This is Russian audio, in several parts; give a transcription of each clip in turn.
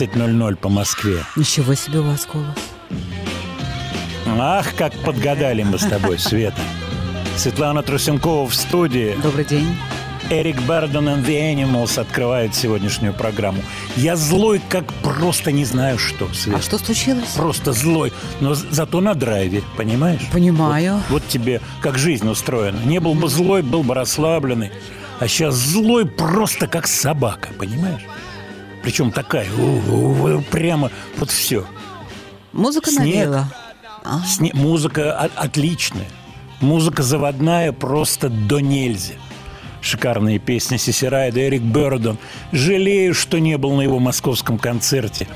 14.00 по Москве. Ничего себе у вас голос. Ах, как подгадали мы с тобой, Света. Светлана Трусенкова в студии. Добрый день. Эрик Бардон and the Animals открывает сегодняшнюю программу. Я злой, как просто не знаю что, Свет. А что случилось? Просто злой, но зато на драйве, понимаешь? Понимаю. Вот, вот тебе как жизнь устроена. Не был бы злой, был бы расслабленный. А сейчас злой просто как собака, понимаешь? Причем такая, прямо вот все. Музыка Снег. навела. Сне... Музыка отличная. Музыка заводная просто до нельзя. Шикарные песни Сесирайда, Эрик Бёрдон. Жалею, что не был на его московском концерте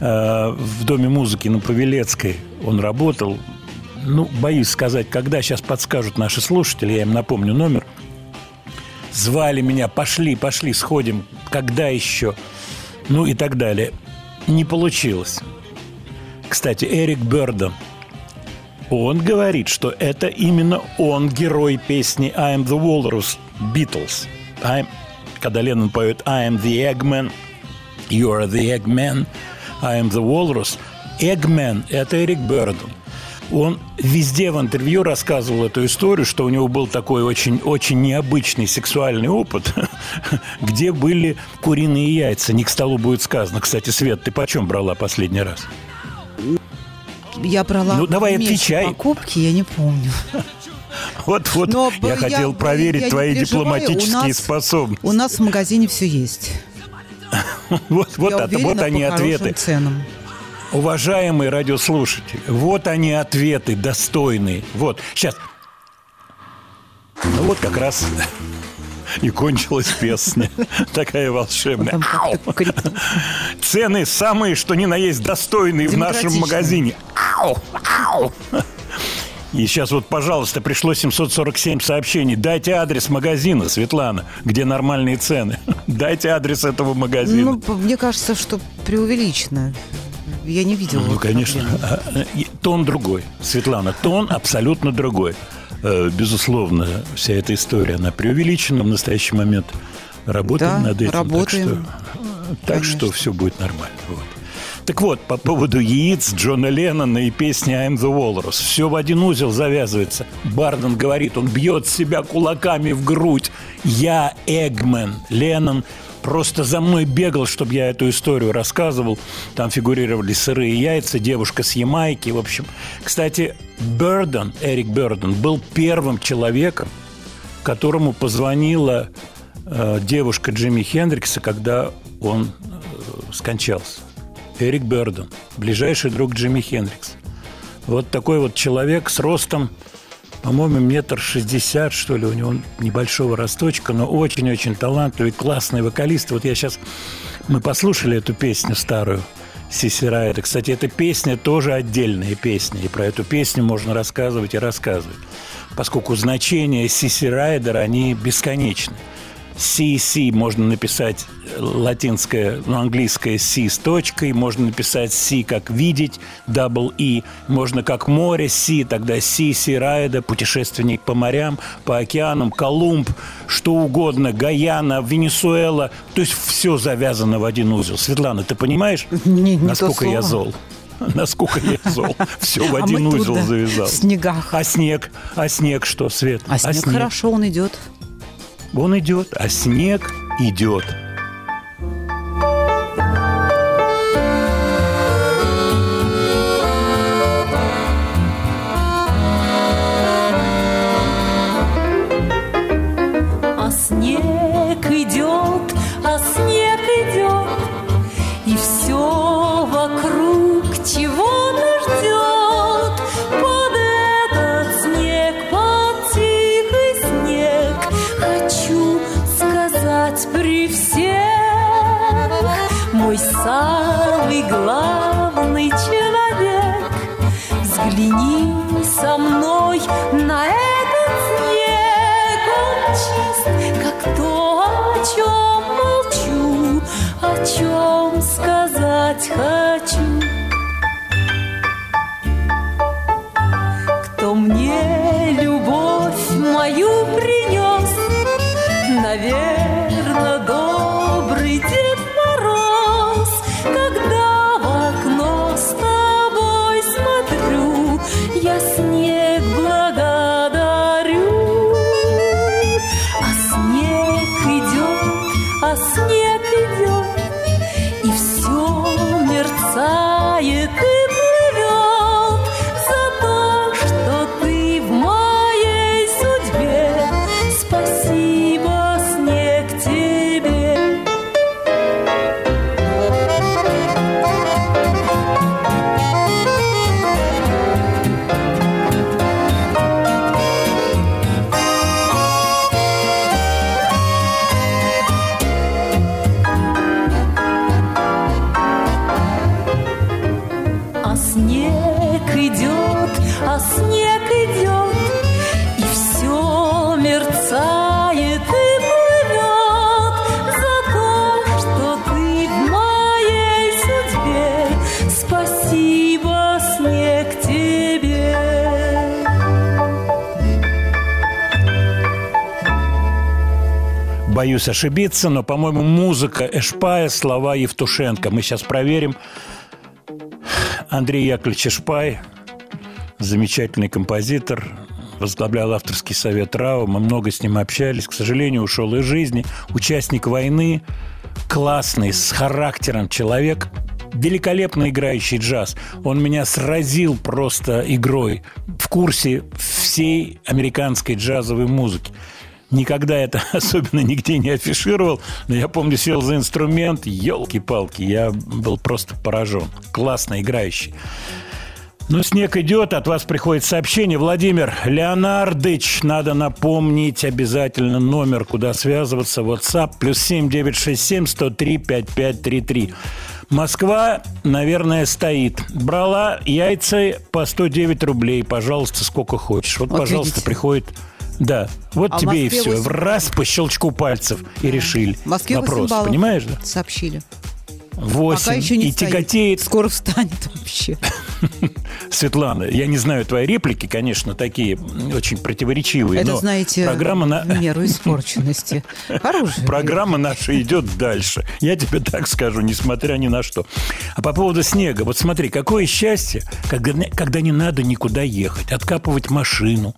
э, в Доме музыки на Павелецкой. Он работал. Ну, боюсь сказать, когда сейчас подскажут наши слушатели, я им напомню номер – звали меня, пошли, пошли, сходим, когда еще, ну и так далее. Не получилось. Кстати, Эрик Бёрдон, он говорит, что это именно он герой песни «I am the Walrus» Beatles. I'm, когда Леннон поет «I am the Eggman», «You are the Eggman», «I am the Walrus», Eggman – это Эрик Бёрдон. Он везде в интервью рассказывал эту историю, что у него был такой очень, очень необычный сексуальный опыт, где были куриные яйца. Не к столу будет сказано. Кстати, Свет, ты почем брала последний раз? Я брала ну, давай отвечай. покупки, я не помню. Вот, вот, Но я, я хотел проверить я твои дипломатические нас, способности. У нас в магазине все есть. Вот, вот, я это, вот они ответы. Ценам. Уважаемые радиослушатели, вот они ответы достойные. Вот, сейчас. Ну вот как раз и кончилась песня. Такая волшебная. Цены самые, что ни на есть, достойные в нашем магазине. Ау! Ау! И сейчас вот, пожалуйста, пришло 747 сообщений. Дайте адрес магазина, Светлана, где нормальные цены. Дайте адрес этого магазина. Ну, мне кажется, что преувеличено. Я не видела. Ну, конечно. А, а, тон другой. Светлана, тон абсолютно другой. Э, безусловно, вся эта история, она преувеличена в настоящий момент. Работаем да, над этим. Работаем. Так что, так что все будет нормально. Вот. Так вот, по поводу яиц Джона Леннона и песни «I'm the Walrus». Все в один узел завязывается. Барден говорит, он бьет себя кулаками в грудь. «Я Эгмен». Леннон просто за мной бегал, чтобы я эту историю рассказывал. Там фигурировали сырые яйца, девушка с Ямайки. В общем, кстати, Берден, Эрик Берден, был первым человеком, которому позвонила э, девушка Джимми Хендрикса, когда он э, скончался. Эрик Берден, ближайший друг Джимми Хендрикс. Вот такой вот человек с ростом, по-моему, метр шестьдесят, что ли, у него небольшого росточка, но очень-очень талантливый, классный вокалист. Вот я сейчас... Мы послушали эту песню старую Сиси Райда. Кстати, эта песня тоже отдельная песня, и про эту песню можно рассказывать и рассказывать, поскольку значения Сиси Райдера, они бесконечны. CC можно написать латинское, ну, английское C с точкой, можно написать C как видеть, double E, можно как море C, тогда C, Сирайда, путешественник по морям, по океанам, Колумб, что угодно, Гаяна, Венесуэла, то есть все завязано в один узел. Светлана, ты понимаешь, Не- не насколько я зол? Насколько я зол. Все в А один тут, узел да, завязал. в снегах. А снег? А снег что, Свет? А снег хорошо, он идет. Он идет, а снег идет. Боюсь ошибиться, но, по-моему, музыка Эшпая, слова Евтушенко. Мы сейчас проверим. Андрей Яковлевич Эшпай, замечательный композитор, возглавлял авторский совет РАО, мы много с ним общались, к сожалению, ушел из жизни, участник войны, классный, с характером человек, великолепно играющий джаз. Он меня сразил просто игрой в курсе всей американской джазовой музыки. Никогда это особенно нигде не афишировал, но я помню, сел за инструмент, елки-палки, я был просто поражен. Классно играющий. Ну, снег идет, от вас приходит сообщение. Владимир Леонардыч, надо напомнить обязательно номер, куда связываться. WhatsApp плюс 7 967 103 5533. Москва, наверное, стоит. Брала яйца по 109 рублей. Пожалуйста, сколько хочешь. Вот, Вот пожалуйста, видите. приходит... Да, вот А тебе и все. восемь- В раз по щелчку пальцев и решили В Москве 8 вопрос. баллов Понимаешь, да? сообщили. восемь Пока еще не и встает. тяготеет. Скоро встанет вообще. Светлана, я не знаю твои реплики, конечно, такие очень противоречивые, Это, но знаете, программа на... меру испорченности. Хорошая. Программа наша идет дальше. Я тебе так скажу, несмотря ни на что. А по поводу снега. Вот смотри, какое счастье, когда, когда не надо никуда ехать, откапывать машину,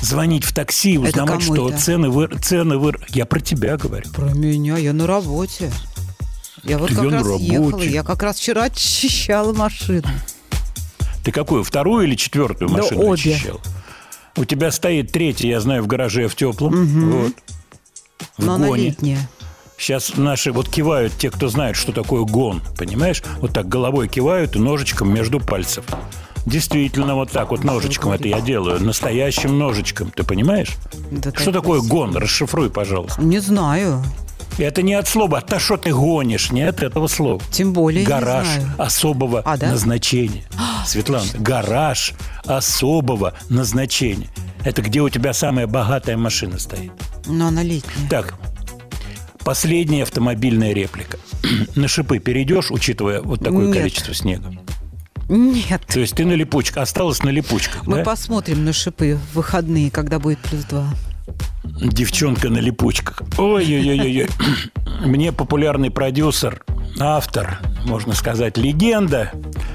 звонить в такси и узнавать, что это? цены выр... цены выр... Я про тебя говорю. Про меня, я на работе. Я вот Ты как раз ехала, работе. я как раз вчера очищала машину. Ты какую, вторую или четвертую Да машину обе. очищал? У тебя стоит третья, я знаю, в гараже в теплом. Вот. В Но она гоне. летняя. Сейчас наши вот кивают те, кто знает, что такое гон, понимаешь? Вот так головой кивают и ножичком между пальцев. Действительно, вот так вот ножичком это я делаю. Настоящим ножичком, ты понимаешь? Да Что так такое вот. гон? Расшифруй, пожалуйста. Не знаю. Это не от слова, а что ты гонишь, не от этого слова. Тем более Гараж особого А, да? назначения. Светлана, гараж особого назначения. Это где у тебя самая богатая машина стоит. Но она летняя. Так, последняя автомобильная реплика. На шипы перейдешь, учитывая вот такое Нет. количество снега? Нет. То есть ты на липучках, осталось на липучках, Мы да? посмотрим на шипы в выходные, когда будет плюс два. Девчонка на липучках. Ой-ой-ой-ой. Мне популярный продюсер, автор, можно сказать, легенда,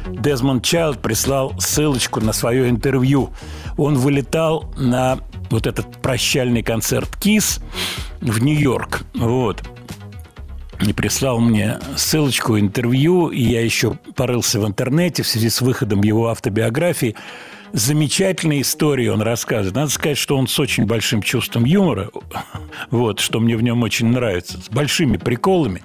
Дезмонд Чайлд прислал ссылочку на свое интервью. Он вылетал на вот этот прощальный концерт КИС в Нью-Йорк. Вот. И прислал мне ссылочку, интервью, и я еще порылся в интернете в связи с выходом его автобиографии. Замечательные истории он рассказывает. Надо сказать, что он с очень большим чувством юмора, вот, что мне в нем очень нравится, с большими приколами.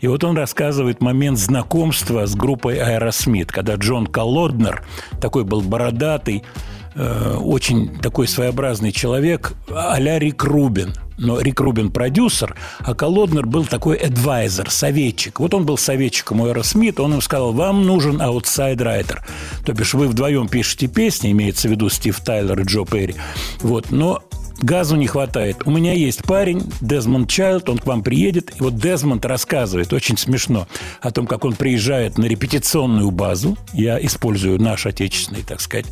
И вот он рассказывает момент знакомства с группой Аэросмит, когда Джон Колоднер, такой был бородатый, э, очень такой своеобразный человек, а-ля Рик Рубин. Но Рик Рубин продюсер, а Колоднер был такой adviser, советчик. Вот он был советчиком у Аэросмит, он им сказал, вам нужен outside writer. То бишь вы вдвоем пишете песни, имеется в виду Стив Тайлер и Джо Перри. Вот, но газу не хватает. У меня есть парень, Дезмонд Чайлд, он к вам приедет. И вот Дезмонд рассказывает, очень смешно, о том, как он приезжает на репетиционную базу. Я использую наш отечественный, так сказать,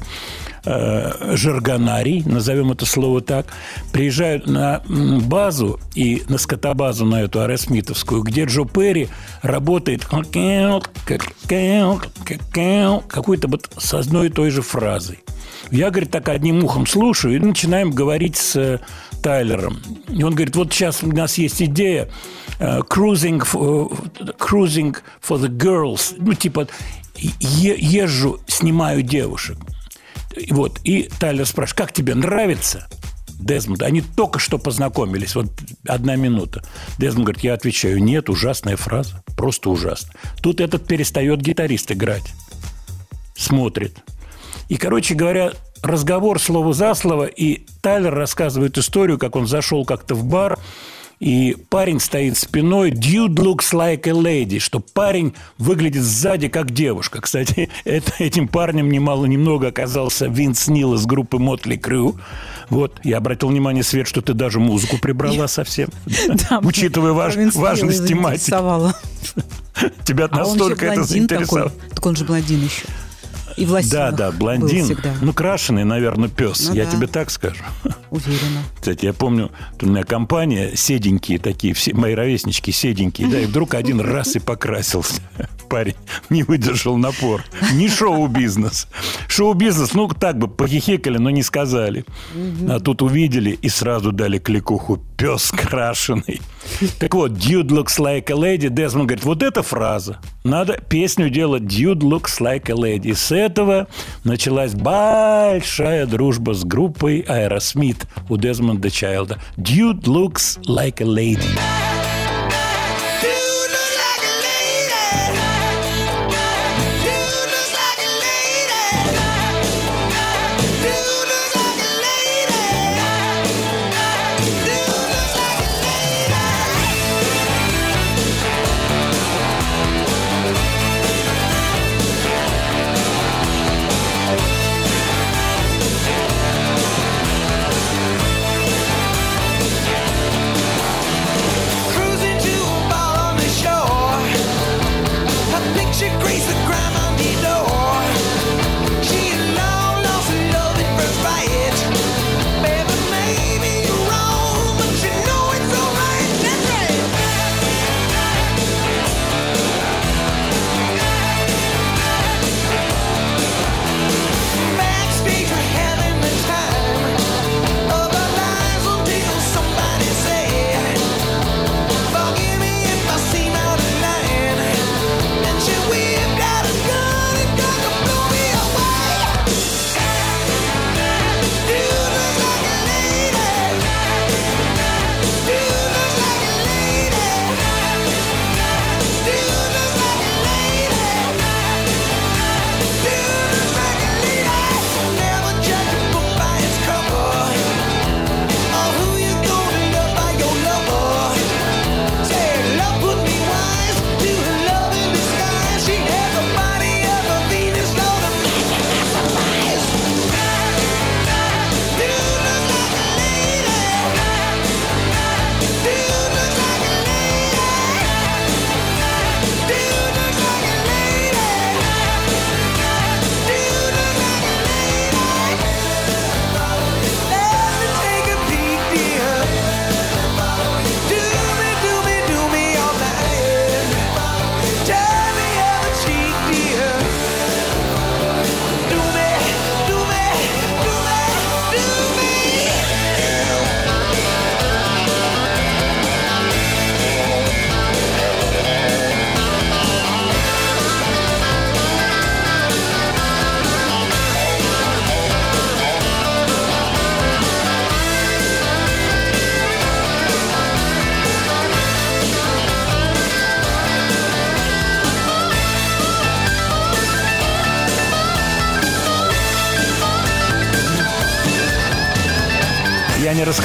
э, жаргонарий, назовем это слово так, приезжают на базу и на скотобазу на эту аэросмитовскую, где Джо Перри работает какой-то вот с одной и той же фразой. Я, говорит, так одним ухом слушаю и начинаем говорить с э, Тайлером. И он говорит, вот сейчас у нас есть идея э, cruising, for, cruising for the girls. Ну, типа, езжу, снимаю девушек. Вот, и Тайлер спрашивает, как тебе нравится? Дезмонд, они только что познакомились, вот одна минута. Дезмонд говорит, я отвечаю, нет, ужасная фраза, просто ужасно. Тут этот перестает гитарист играть, смотрит. И, короче говоря, разговор слово за слово, и Тайлер рассказывает историю, как он зашел как-то в бар, и парень стоит спиной, dude looks like a lady, что парень выглядит сзади как девушка. Кстати, это, этим парнем немало-немного оказался Винс Нил из группы Мотли Крю. Вот, я обратил внимание, Свет, что ты даже музыку прибрала совсем. Учитывая важность тематики. Тебя А настолько это заинтересовало. Так он же блондин еще. И в Да, лосинах да, блондин. Ну, крашеный, наверное, пес. Ну я да. тебе так скажу. Уверена. Кстати, я помню, у меня компания, седенькие такие, все, мои ровеснички седенькие, да, и вдруг один раз и покрасился. Парень не выдержал напор. Не шоу-бизнес. Шоу-бизнес, ну, так бы похихикали, но не сказали. А тут увидели и сразу дали кликуху «пес крашеный». Так вот, «Dude looks like a lady». Дезмонд говорит, вот эта фраза. Надо песню делать «Dude looks like a lady». И с этого началась большая дружба с группой Аэросмит у Дезмонда Чайлда. «Dude looks like a lady».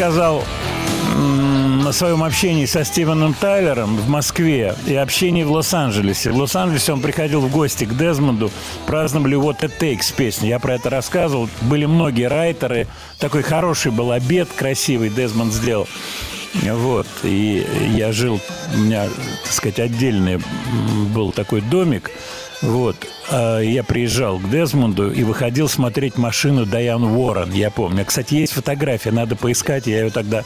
М, о своем общении со Стивеном Тайлером в Москве и общении в Лос-Анджелесе. В Лос-Анджелесе он приходил в гости к Дезмонду, праздновали What It Takes песню. Я про это рассказывал. Были многие райтеры. Такой хороший был обед, красивый Дезмонд сделал. Вот, и я жил, у меня, так сказать, отдельный был такой домик, вот, а я приезжал к Дезмонду и выходил смотреть машину Дайан Уоррен, я помню. Кстати, есть фотография, надо поискать, я ее тогда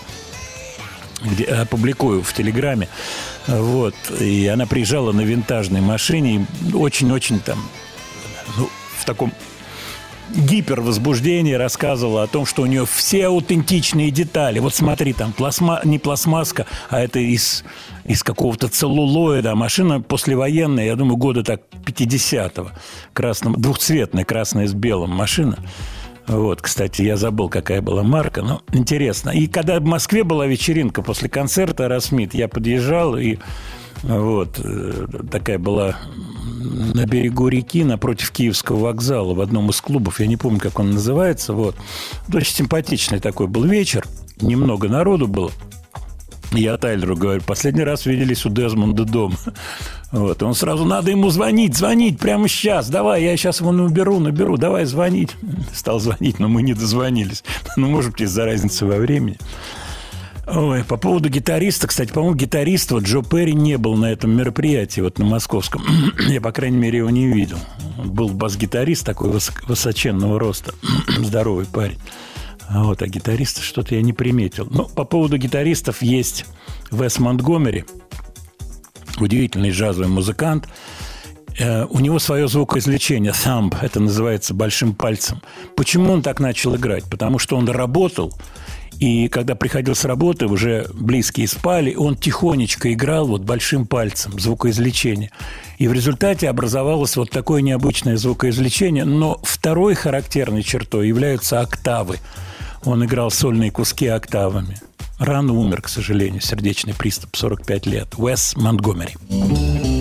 где, опубликую в Телеграме. Вот. И она приезжала на винтажной машине. Очень-очень там, ну, в таком гипервозбуждении рассказывала о том, что у нее все аутентичные детали. Вот смотри, там пластма, не пластмаска, а это из, из какого-то целлулоида. А Машина послевоенная, я думаю, года так 50-го. Красном, двухцветная, красная с белым машина. Вот, кстати, я забыл, какая была марка, но интересно. И когда в Москве была вечеринка после концерта Расмит, я подъезжал, и вот, э, такая была на берегу реки, напротив Киевского вокзала, в одном из клубов, я не помню, как он называется, вот. Очень симпатичный такой был вечер, немного народу было. Я Тайлеру говорю, последний раз виделись у Дезмонда дома. Вот. Он сразу, надо ему звонить, звонить прямо сейчас. Давай, я сейчас его наберу, наберу. Давай звонить. Стал звонить, но мы не дозвонились. Ну, может быть, из-за разницы во времени. Ой, по поводу гитариста, кстати, по-моему, гитарист вот Джо Перри не был на этом мероприятии, вот на московском. Я, по крайней мере, его не видел. Был бас-гитарист такой высоченного роста, здоровый парень. А вот, а гитариста что-то я не приметил. Но по поводу гитаристов есть Вес Монтгомери, удивительный джазовый музыкант. Э, У него свое звукоизвлечение, thumb, это называется большим пальцем. Почему он так начал играть? Потому что он работал, и когда приходил с работы, уже близкие спали, он тихонечко играл вот большим пальцем звукоизвлечение. И в результате образовалось вот такое необычное звукоизвлечение. Но второй характерной чертой являются октавы. Он играл сольные куски октавами. Рано умер, к сожалению, сердечный приступ, 45 лет. Уэс Монтгомери. Владимира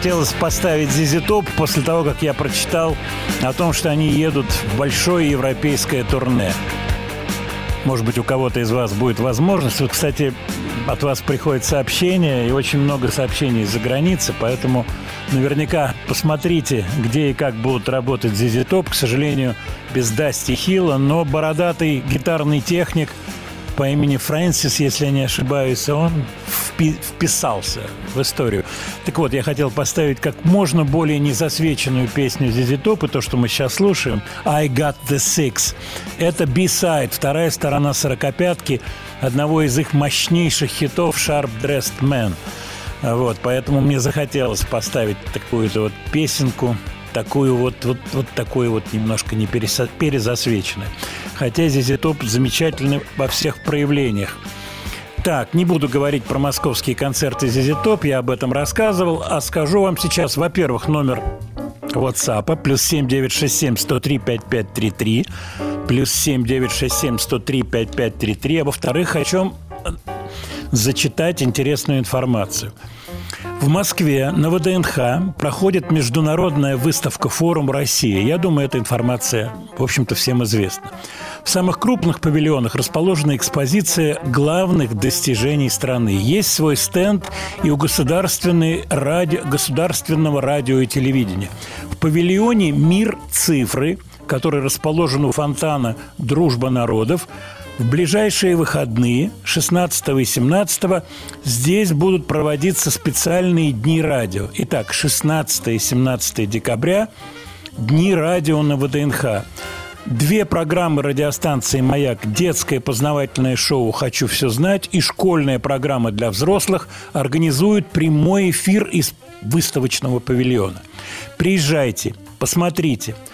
хотелось поставить Зизи Топ после того, как я прочитал о том, что они едут в большое европейское турне. Может быть, у кого-то из вас будет возможность. Вот, кстати, от вас приходит сообщение, и очень много сообщений из-за границы, поэтому наверняка посмотрите, где и как будут работать Зизи Топ. К сожалению, без Дасти Хилла, но бородатый гитарный техник по имени Фрэнсис, если я не ошибаюсь, он впи- вписался в историю. Так вот, я хотел поставить как можно более незасвеченную песню Зизи Топ, и то, что мы сейчас слушаем, «I Got The Six». Это B-side, вторая сторона сорокопятки одного из их мощнейших хитов «Sharp Dressed Man». Вот, поэтому мне захотелось поставить такую-то вот песенку, такую вот, вот, вот такую вот немножко не перезасвеченную. Хотя Зизи Топ замечательны во всех проявлениях. Так, не буду говорить про московские концерты Зизи Топ, я об этом рассказывал, а скажу вам сейчас, во-первых, номер WhatsApp плюс 7967 103 5533 плюс 7967 103 5533 а во-вторых, хочу вам зачитать интересную информацию. В Москве на ВДНХ проходит международная выставка «Форум России». Я думаю, эта информация, в общем-то, всем известна. В самых крупных павильонах расположена экспозиция главных достижений страны. Есть свой стенд и у государственной ради... государственного радио и телевидения. В павильоне «Мир цифры», который расположен у фонтана «Дружба народов», в ближайшие выходные, 16 и 17, здесь будут проводиться специальные дни радио. Итак, 16 и 17 декабря – дни радио на ВДНХ. Две программы радиостанции «Маяк» – детское познавательное шоу «Хочу все знать» и школьная программа для взрослых организуют прямой эфир из выставочного павильона. Приезжайте, посмотрите –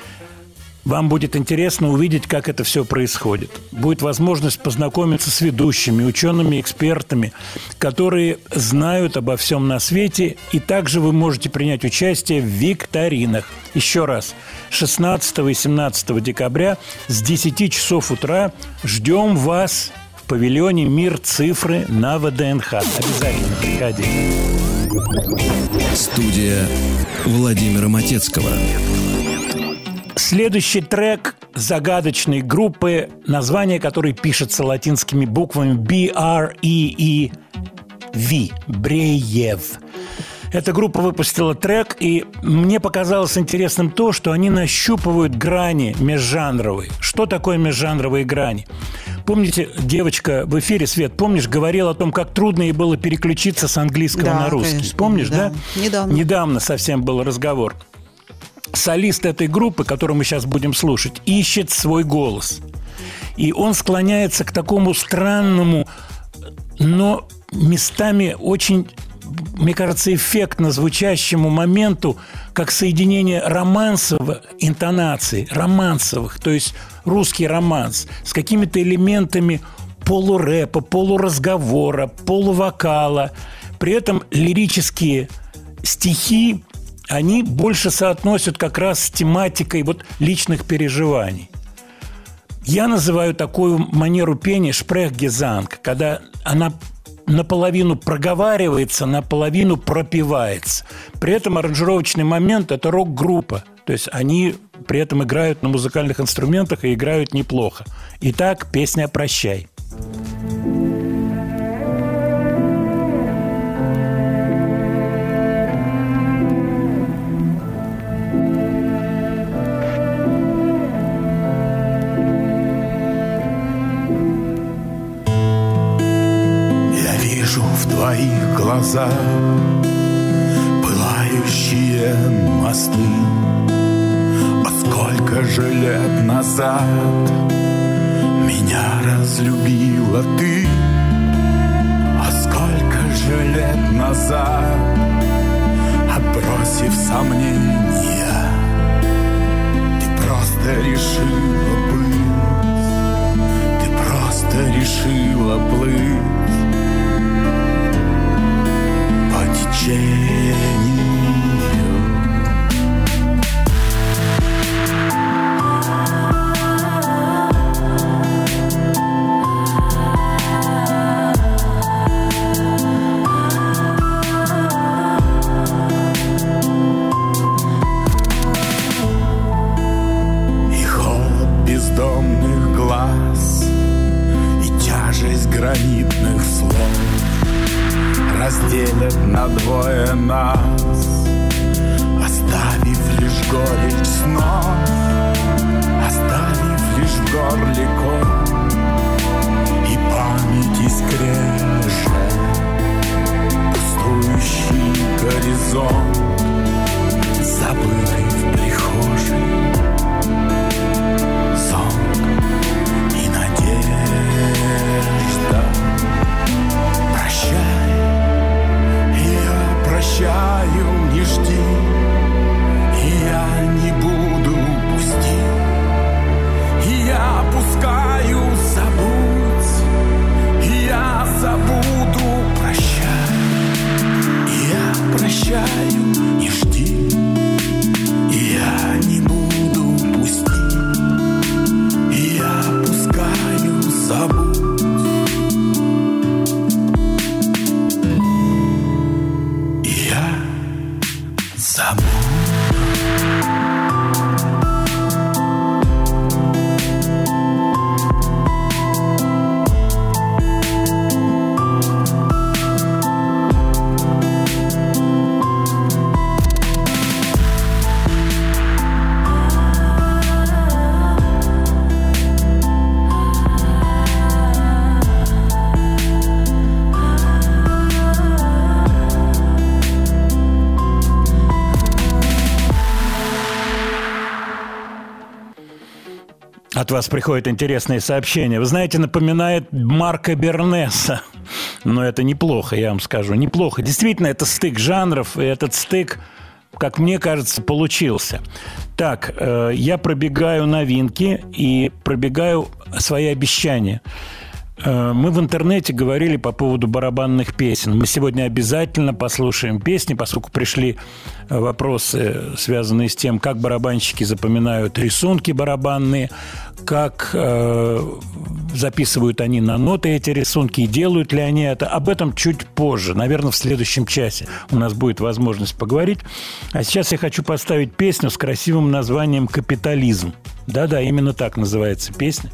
вам будет интересно увидеть, как это все происходит. Будет возможность познакомиться с ведущими, учеными, экспертами, которые знают обо всем на свете, и также вы можете принять участие в викторинах. Еще раз, 16 и 17 декабря с 10 часов утра ждем вас в павильоне «Мир цифры» на ВДНХ. Обязательно приходите. Студия Владимира Матецкого. Следующий трек загадочной группы, название которой пишется латинскими буквами B-R-E-E-V. Бреев. Эта группа выпустила трек, и мне показалось интересным то, что они нащупывают грани межжанровые. Что такое межжанровые грани? Помните, девочка в эфире, Свет, помнишь, говорила о том, как трудно ей было переключиться с английского Да, на русский. конечно. Помнишь, да? Да, недавно. Недавно совсем был разговор солист этой группы, которую мы сейчас будем слушать, ищет свой голос. И он склоняется к такому странному, но местами очень, мне кажется, эффектно звучащему моменту, как соединение романсовых интонаций, романсовых, то есть русский романс, с какими-то элементами полурэпа, полуразговора, полувокала. При этом лирические стихи, они больше соотносят как раз с тематикой вот личных переживаний. Я называю такую манеру пения шпрехгезанг, когда она наполовину проговаривается, наполовину пропивается. При этом аранжировочный момент – это рок-группа. То есть они при этом играют на музыкальных инструментах и играют неплохо. Итак, песня «Прощай». Глазах Пылающие мосты. А сколько же лет назад Меня разлюбила ты? А сколько же лет назад Отбросив сомнения Ты просто решила быть Ты просто решила плыть по разделят на двое нас, оставив лишь горечь снов, оставив лишь в горле ком и память искрежет пустующий горизонт, забытый в прихожей зонт и надежда. Прощаю, не жди, и я не буду пустить. И я пускаю, забудь, и я забуду, прощай. И я прощаю, От вас приходят интересные сообщения. Вы знаете, напоминает Марка Бернеса. Но это неплохо, я вам скажу. Неплохо. Действительно, это стык жанров, и этот стык, как мне кажется, получился. Так, э, я пробегаю новинки и пробегаю свои обещания. Э, Мы в интернете говорили по поводу барабанных песен. Мы сегодня обязательно послушаем песни, поскольку пришли э, вопросы, связанные с тем, как барабанщики запоминают рисунки барабанные, как э, записывают они на ноты эти рисунки и делают ли они это. Об этом чуть позже, наверное, в следующем часе у нас будет возможность поговорить. А сейчас я хочу поставить песню с красивым названием «Капитализм». Да-да, именно так называется песня.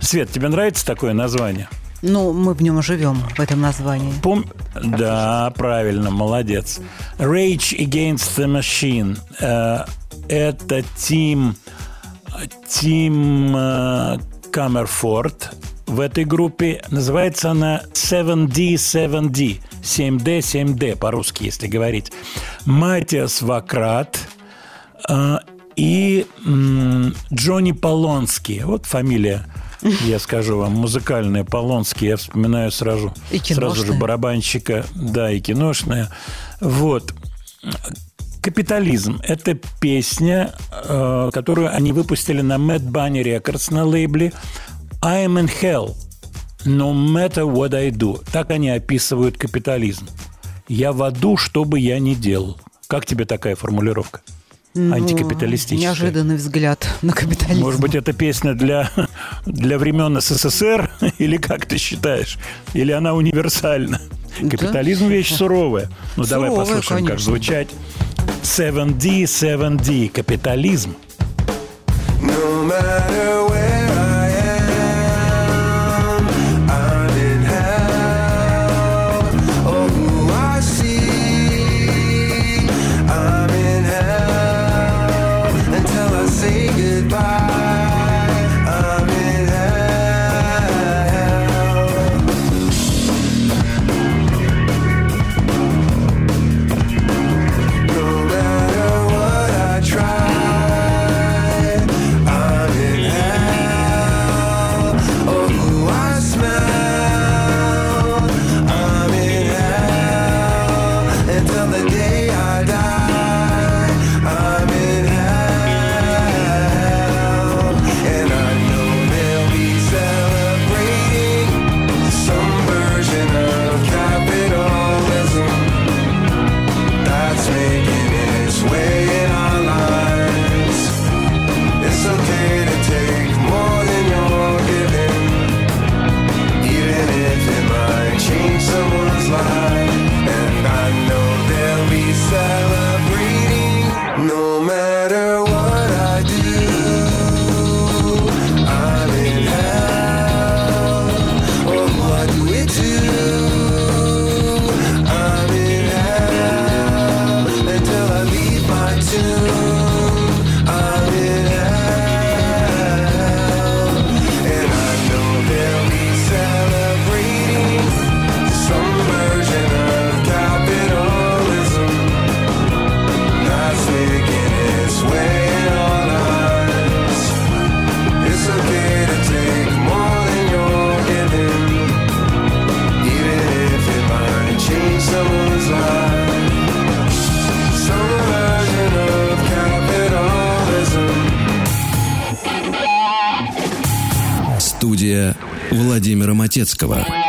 Свет, тебе нравится такое название? Ну, мы в нем живем, в этом названии. Пом... Да, правильно, молодец. Rage Against the Machine. Э, Это Тим... Тим э, Камерфорд в этой группе. Называется она 7D 7D. 7D 7D по-русски, если говорить. Матиас Вакрат э, и Джонни Полонский. Вот фамилия Я скажу вам, музыкальная, Полонский, я вспоминаю сразу, сразу же барабанщика, да, и киношная. Вот. Капитализм – это песня, э, которую они выпустили на Mad Bunny Records на лейбле I'm in hell, no matter what I do. Так они описывают капитализм. Я в аду, что бы я ни делал. Как тебе такая формулировка? Ну, Неожиданный взгляд на капитализм. Может быть, это песня для, для времен СССР? Или как ты считаешь? Или она универсальна? Да. Капитализм вещь суровая. Ну, давай Суровая, послушаем, как конечно. звучать. 7D, 7D. Капитализм. No matter where I Владимира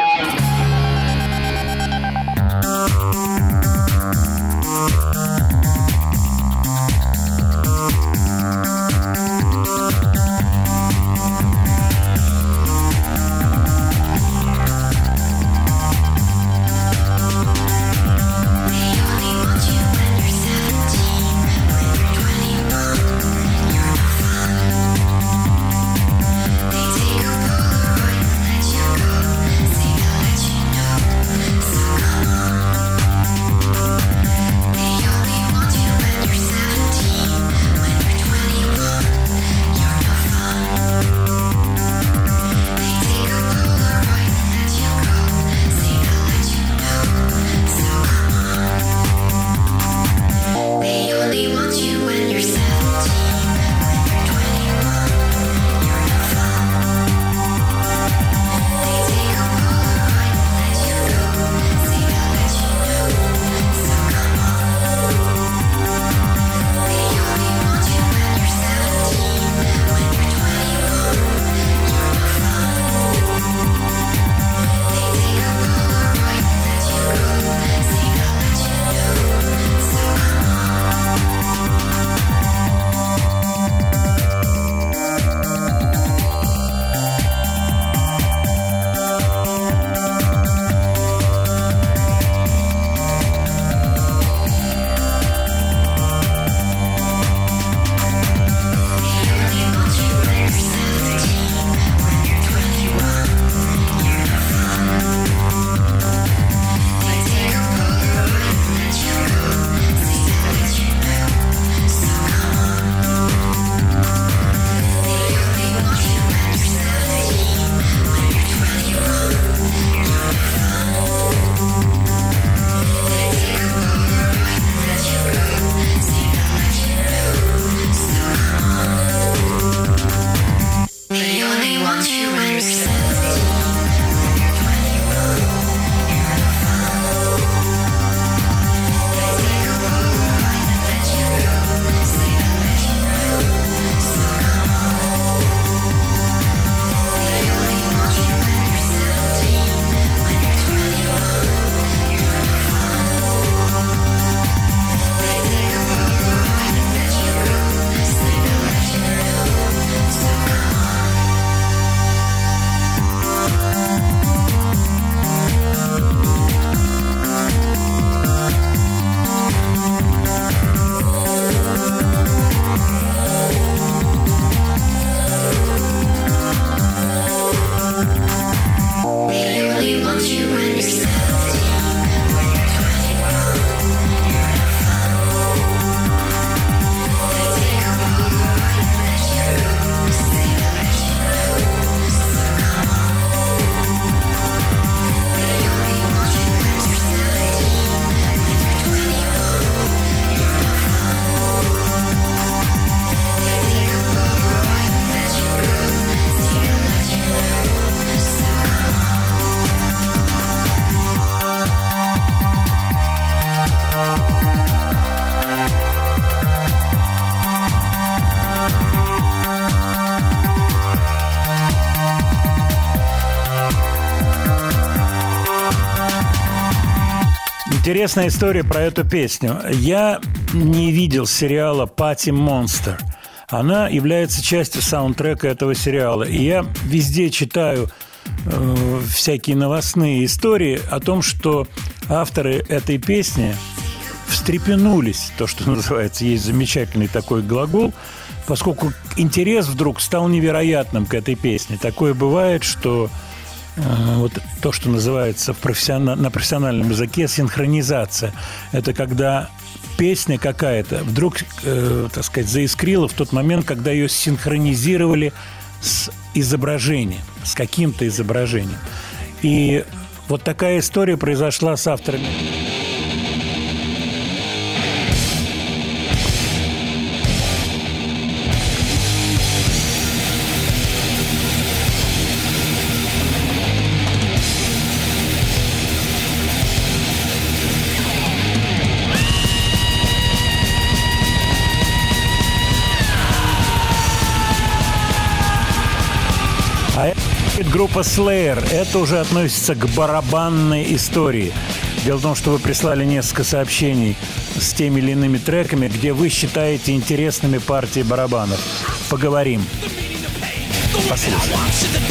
Интересная история про эту песню. Я не видел сериала «Пати Монстр». Она является частью саундтрека этого сериала. И я везде читаю э, всякие новостные истории о том, что авторы этой песни встрепенулись, то, что называется, есть замечательный такой глагол, поскольку интерес вдруг стал невероятным к этой песне. Такое бывает, что вот то, что называется на профессиональном языке синхронизация. Это когда песня какая-то вдруг, э, так сказать, заискрила в тот момент, когда ее синхронизировали с изображением, с каким-то изображением. И вот такая история произошла с авторами. Группа Slayer. Это уже относится к барабанной истории. Дело в том, что вы прислали несколько сообщений с теми или иными треками, где вы считаете интересными партии барабанов. Поговорим. Послушаем.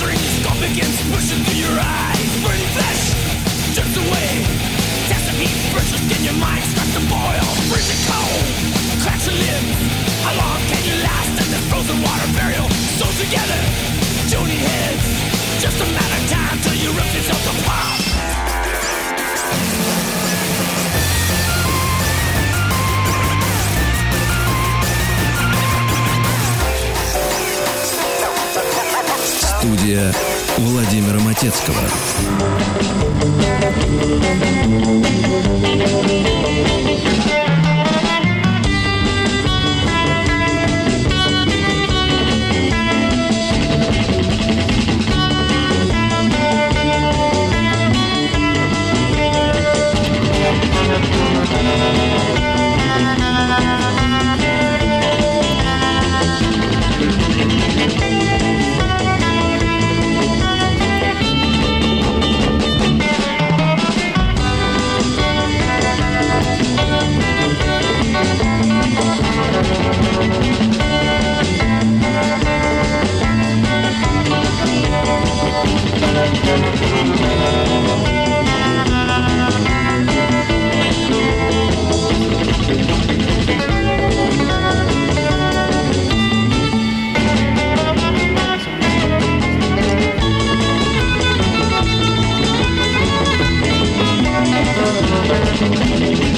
Pushing through your eyes. Burning flesh away. Of heat your mind to boil. Cold. How long can you last in this frozen water burial? Together, Joni heads. Just a matter of time till you rip yourself apart. Студия Владимира Матецкого. Angel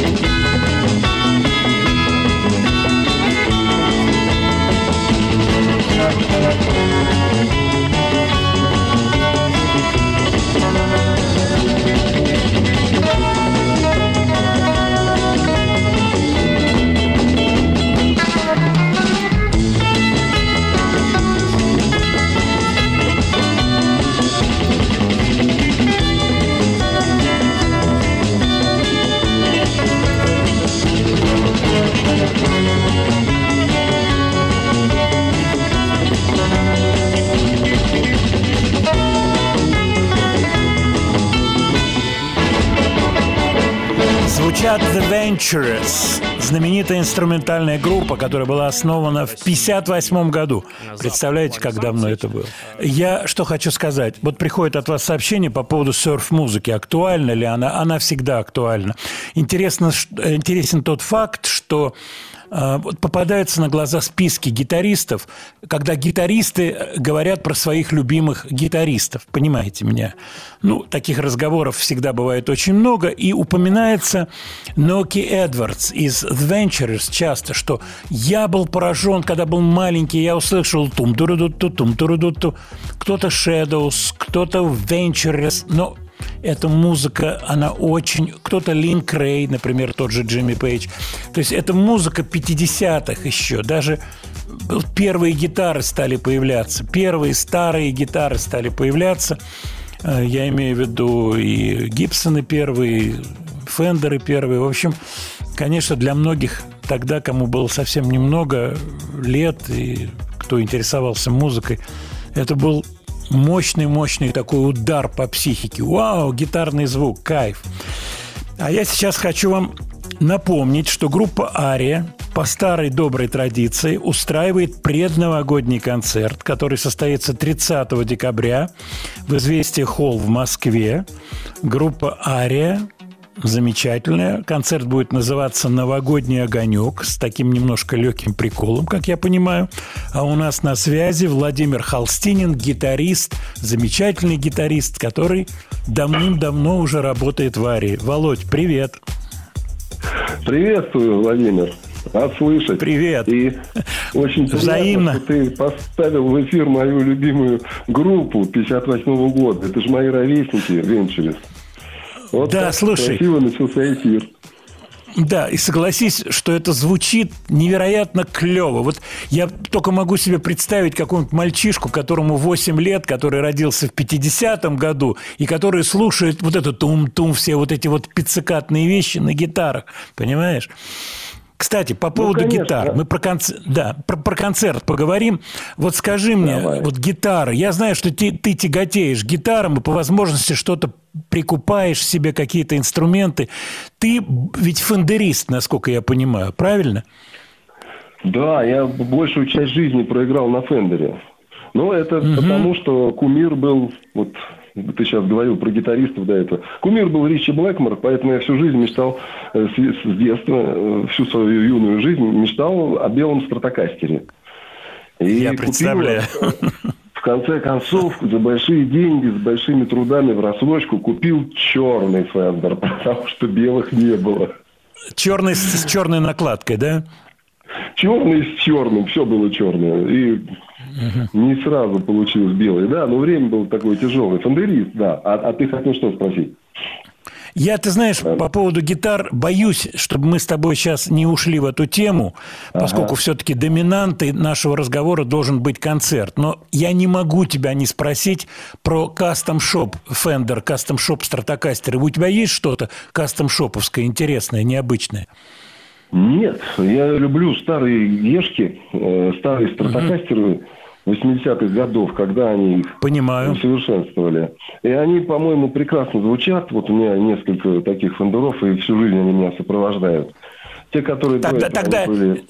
Thank звучат The Ventures, знаменитая инструментальная группа, которая была основана в 58 году. Представляете, как давно это было? Я что хочу сказать. Вот приходит от вас сообщение по поводу серф-музыки. Актуальна ли она? Она всегда актуальна. Интересно, интересен тот факт, что вот попадаются на глаза списки гитаристов, когда гитаристы э, говорят про своих любимых гитаристов. Понимаете меня? Ну, таких разговоров всегда бывает очень много. И упоминается Ноки Эдвардс из The Ventures часто, что я был поражен, когда был маленький, я услышал тум туру ту тум туру ту кто-то Shadows, кто-то Ventures, но эта музыка, она очень... Кто-то Лин Крей, например, тот же Джимми Пейдж. То есть это музыка 50-х еще. Даже первые гитары стали появляться. Первые старые гитары стали появляться. Э, Я имею в виду и Гибсоны первые, и Фендеры первые. В общем, конечно, для многих тогда, кому было совсем немного лет, и кто интересовался музыкой, это был мощный-мощный такой удар по психике. Вау, гитарный звук, кайф. А я сейчас хочу вам напомнить, что группа «Ария» по старой доброй традиции устраивает предновогодний концерт, который состоится 30 декабря в «Известия Холл» в Москве. Группа «Ария» замечательная. Концерт будет называться «Новогодний огонек» с таким немножко легким приколом, как я понимаю. А у нас на связи Владимир Холстинин, гитарист, замечательный гитарист, который давным-давно уже работает в Арии. Володь, привет. Приветствую, Владимир. Рад слышать. Привет. И очень приятно, Взаимно. что ты поставил в эфир мою любимую группу 58 года. Это же мои ровесники Венчурис. Вот Да, так слушай. Красиво начался эфир. Да, и согласись, что это звучит невероятно клево. Вот я только могу себе представить какого-нибудь мальчишку, которому 8 лет, который родился в 50-м году, и который слушает вот это тум-тум, все вот эти вот пиццикатные вещи на гитарах, понимаешь? Кстати, по поводу конечно. гитар, мы про концерт, да, про, про концерт поговорим. Вот скажи мне, Давай. вот гитара, я знаю, что ты, ты тяготеешь гитарам и по возможности что-то прикупаешь себе какие-то инструменты. Ты ведь фендерист, насколько я понимаю, правильно? Да, я большую часть жизни проиграл на Фендере. Но это потому, что кумир был, вот ты сейчас говорил про гитаристов до этого. Кумир был Ричи Блэкмор, поэтому я всю жизнь мечтал, э, с, детства, э, всю свою юную жизнь мечтал о белом стратокастере. И Я представляю. В конце концов, за большие деньги, с большими трудами в рассрочку купил черный Фендер, потому что белых не было. Черный с, с черной накладкой, да? Черный с черным, все было черное. И не сразу получилось белое. Да, но время было такое тяжелое. Фандерист, да. А, а ты хотел что спросить? Я, ты знаешь, по поводу гитар боюсь, чтобы мы с тобой сейчас не ушли в эту тему, поскольку все-таки доминантой нашего разговора должен быть концерт. Но я не могу тебя не спросить про кастом-шоп Fender, кастом-шоп Stratocaster. У тебя есть что-то кастом-шоповское, интересное, необычное? Нет, я люблю старые ешки, э, старые стратокастеры 80-х годов, когда они их Понимаю. усовершенствовали. И они, по-моему, прекрасно звучат. Вот у меня несколько таких фендеров, и всю жизнь они меня сопровождают. Те, которые до Тогда, этого тогда были...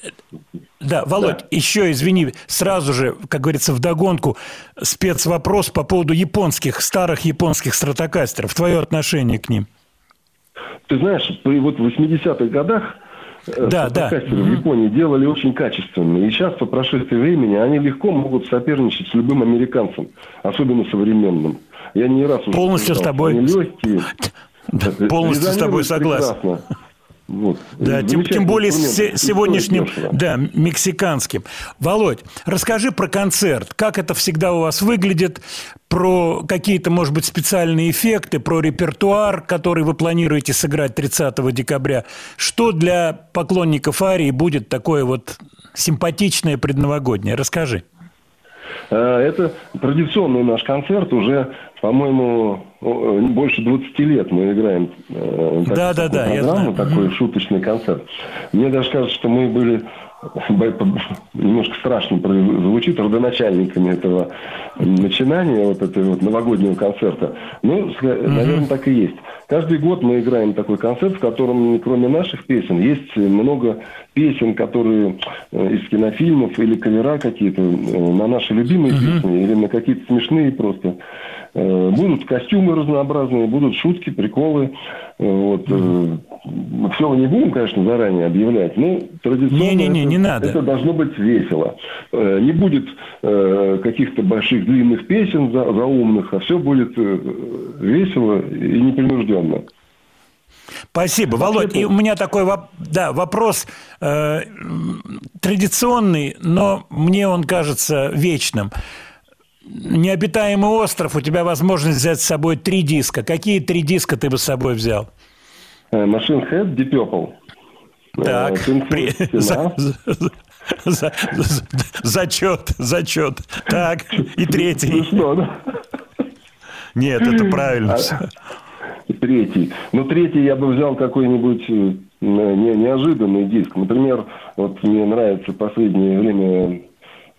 Да, Володь, еще извини, сразу же, как говорится, вдогонку спецвопрос по поводу японских, старых японских стратокастеров. Твое отношение к ним? Ты знаешь, при вот в 80-х годах э, Да, да. стратокастеры в Японии делали очень качественные. И сейчас, по прошествии времени, они легко могут соперничать с любым американцем, особенно современным. Я не раз уже Полностью с сказал, тобой. Они легкие. Да, полностью с тобой согласен. прекрасно. Вот. Да, тем, тем более с сегодняшним, да, мексиканским. Володь, расскажи про концерт. Как это всегда у вас выглядит? Про какие-то, может быть, специальные эффекты, про репертуар, который вы планируете сыграть 30 декабря. Что для поклонников Арии будет такое вот симпатичное предновогоднее? Расскажи. Э, Это традиционный наш концерт. Уже, по-моему, о, больше 20 лет мы играем э, так- Да, да, да, программу, такой шуточный концерт. Мне даже кажется, что мы были немножко страшно звучит, родоначальниками этого начинания, вот этого вот новогоднего концерта. Ну, наверное, так и есть. Каждый год мы играем такой концерт, в котором, кроме наших песен, есть много песен, которые э, из кинофильмов или кавера какие-то э, на наши любимые песни или на какие-то смешные просто. Э, Будут костюмы разнообразные, будут шутки, приколы. Вот. Все не будем, конечно, заранее объявлять, но традиционно это, не надо. это должно быть весело. Не будет каких-то больших длинных песен за- заумных, а все будет весело и непринужденно. Спасибо, Володь. И у меня такой да, вопрос э, традиционный, но мне он кажется вечным. Необитаемый остров, у тебя возможность взять с собой три диска. Какие три диска ты бы с собой взял? Э, Machine Head, Deep Purple. Э, Так, при- за- за- за- зачет, зачет. Так, и третий. Смешно, да? Нет, это правильно. всё. Третий. Ну, третий я бы взял какой-нибудь э, не- неожиданный диск. Например, вот мне нравится в последнее время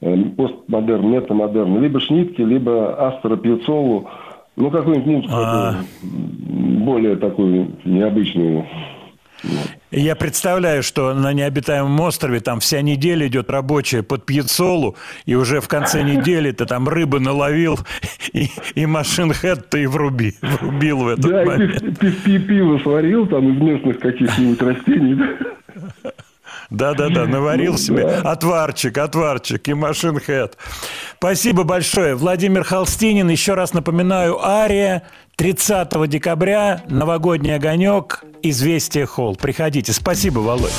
э, постмодерн, метамодерн. Либо Шнитки, либо Астро Пьяцолу. Ну, какую-нибудь музыку А. более такую необычную. Я представляю, что на необитаемом острове там вся неделя идет рабочая под пьецолу, и уже в конце недели ты там рыбы наловил, и, и машин хэт ты и вруби, врубил в этот Да, момент. пи- пиво сварил там из местных каких-нибудь растений. Да-да-да, наварил Ну, себе да. отварчик, отварчик и машин хэт. Спасибо большое. Владимир Холстинин, еще раз напоминаю, Ария, 30 декабря, новогодний огонек, Известия Холл. Приходите. Спасибо, Володь.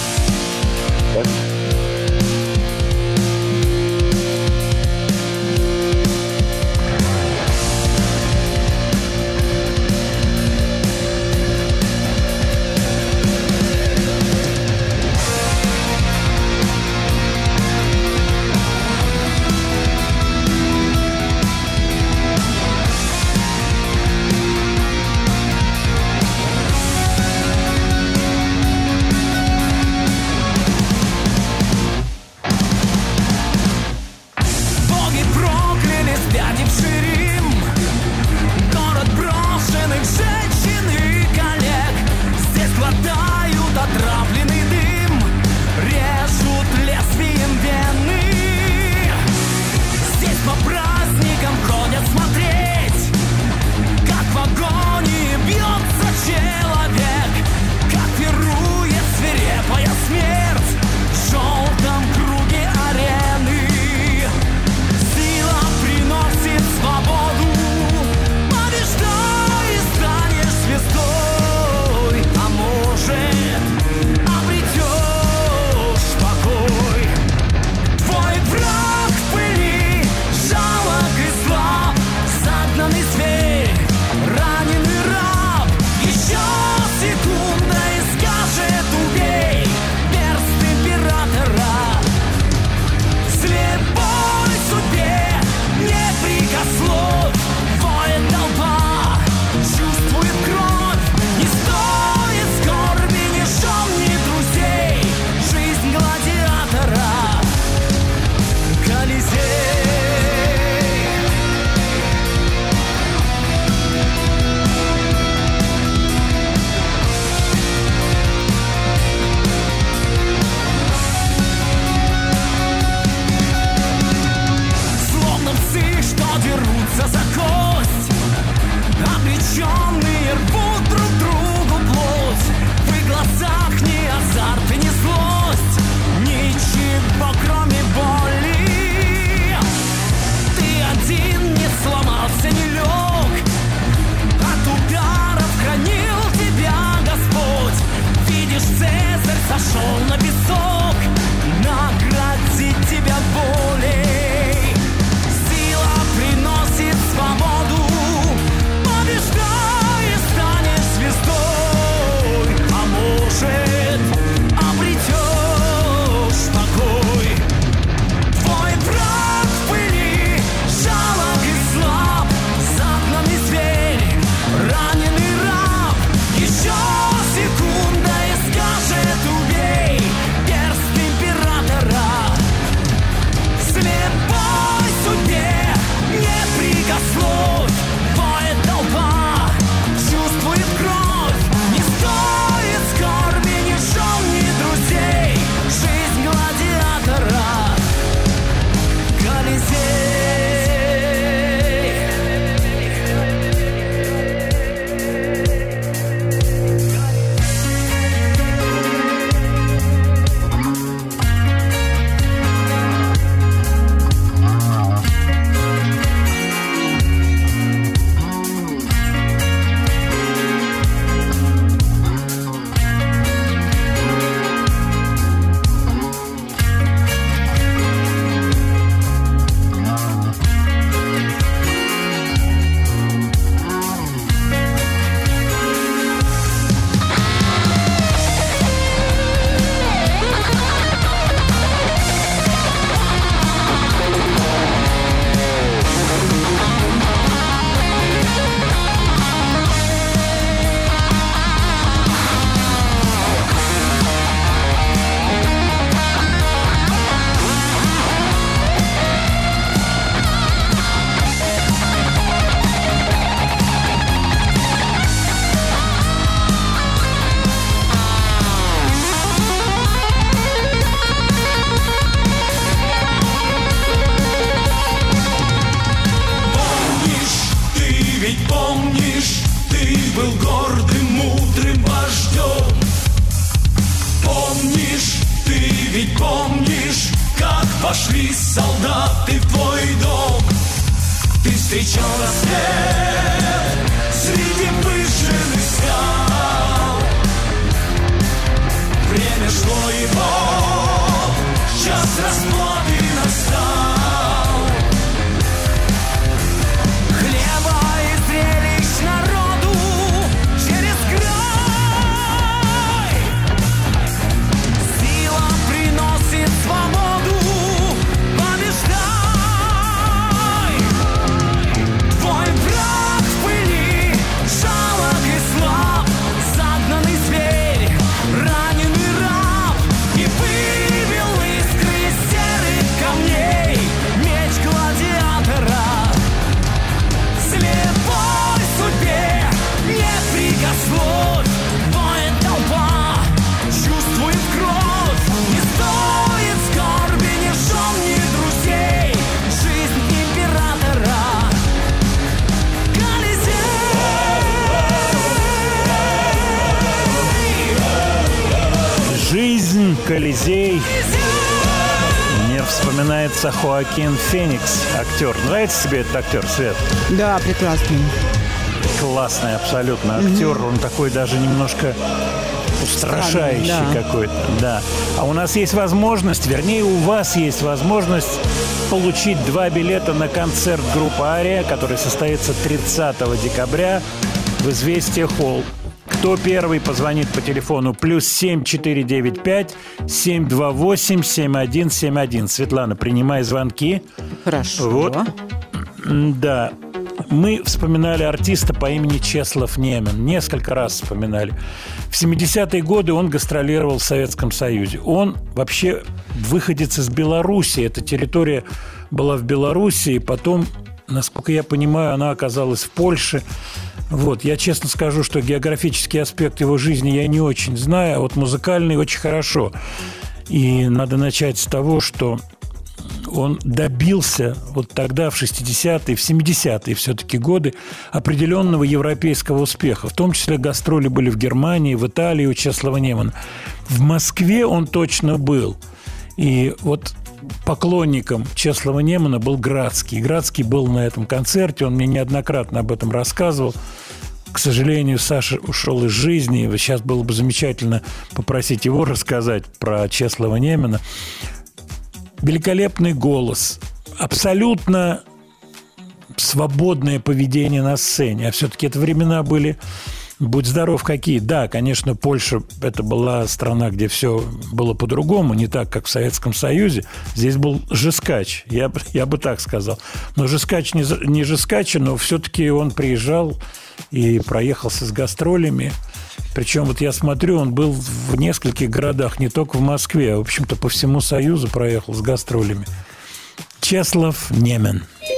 Колизей. Мне вспоминается Хоакин Феникс, актер. Нравится тебе этот актер, Свет? Да, прекрасный. Классный абсолютно актер. Он такой даже немножко устрашающий да. какой-то. Да. А у нас есть возможность, вернее, у вас есть возможность получить два билета на концерт группы «Ария», который состоится 30 декабря в «Известия Холл». Кто первый позвонит по телефону плюс 7495 728 7171. Светлана, принимай звонки. Хорошо. Вот. Да. Мы вспоминали артиста по имени Чеслов Немен. Несколько раз вспоминали. В 70-е годы он гастролировал в Советском Союзе. Он вообще выходец из Беларуси. Эта территория была в Беларуси. И потом, насколько я понимаю, она оказалась в Польше. Вот, я честно скажу, что географический аспект его жизни я не очень знаю, а вот музыкальный очень хорошо. И надо начать с того, что он добился вот тогда, в 60-е, в 70-е все-таки годы, определенного европейского успеха. В том числе гастроли были в Германии, в Италии у Чеслова Немана. В Москве он точно был. И вот поклонником Чеслова Немана был Градский. Градский был на этом концерте, он мне неоднократно об этом рассказывал. К сожалению, Саша ушел из жизни. Сейчас было бы замечательно попросить его рассказать про Чеслова Немана великолепный голос, абсолютно свободное поведение на сцене. А все-таки это времена были, будь здоров, какие. Да, конечно, Польша – это была страна, где все было по-другому, не так, как в Советском Союзе. Здесь был жескач, я, я бы так сказал. Но жескач не, не жескач, но все-таки он приезжал и проехался с гастролями. Причем вот я смотрю, он был в нескольких городах, не только в Москве, а, в общем-то, по всему Союзу проехал с гастролями. Чеслов Немен. Dziwny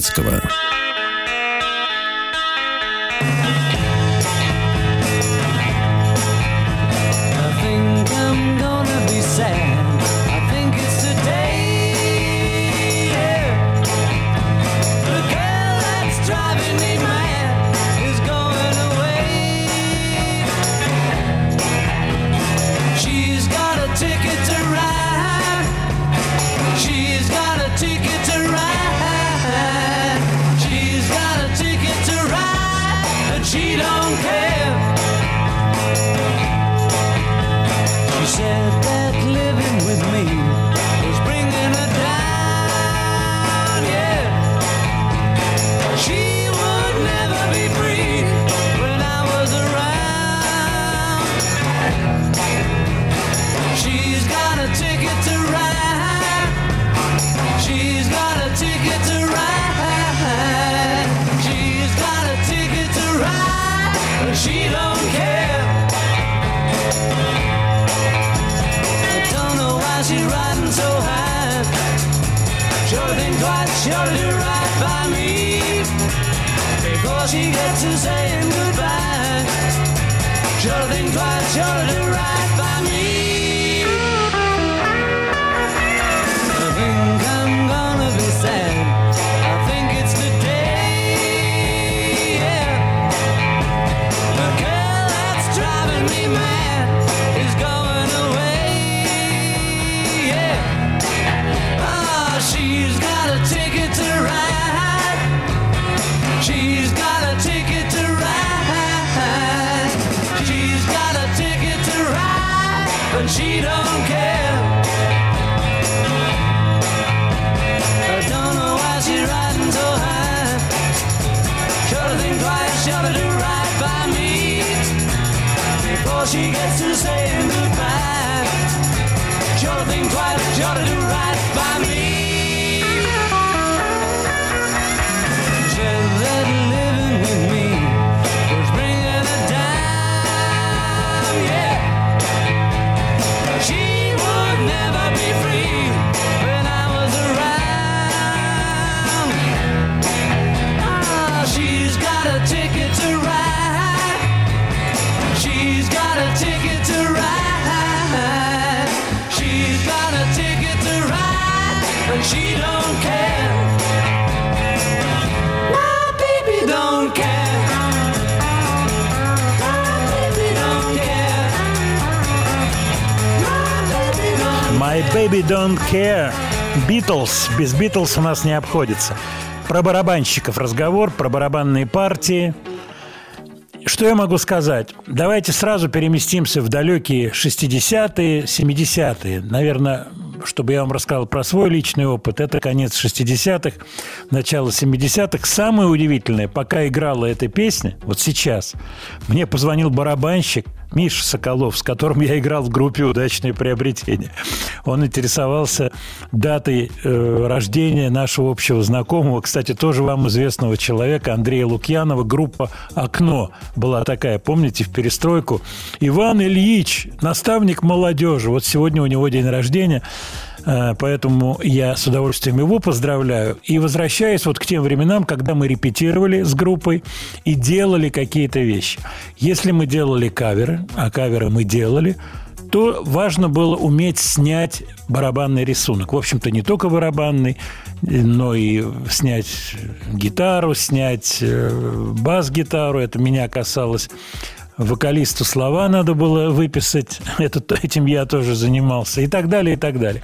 Владимира don't care. Битлз. Без Битлз у нас не обходится. Про барабанщиков разговор, про барабанные партии. Что я могу сказать? Давайте сразу переместимся в далекие 60-е, 70-е. Наверное, чтобы я вам рассказал про свой личный опыт, это конец 60-х, начало 70-х. Самое удивительное, пока играла эта песня, вот сейчас, мне позвонил барабанщик Миша Соколов, с которым я играл в группе «Удачное приобретение». Он интересовался датой э, рождения нашего общего знакомого, кстати, тоже вам известного человека, Андрея Лукьянова. Группа «Окно» была такая, помните, в перестройку. Иван Ильич, наставник молодежи. Вот сегодня у него день рождения. Э, Поэтому я с удовольствием его поздравляю. И возвращаясь вот к тем временам, когда мы репетировали с группой и делали какие-то вещи. Если мы делали каверы, а каверы мы делали, то важно было уметь снять барабанный рисунок. В общем-то, не только барабанный, но и снять гитару, снять э, бас-гитару. Это меня касалось вокалисту слова надо было выписать, это, этим я тоже занимался, и так далее, и так далее.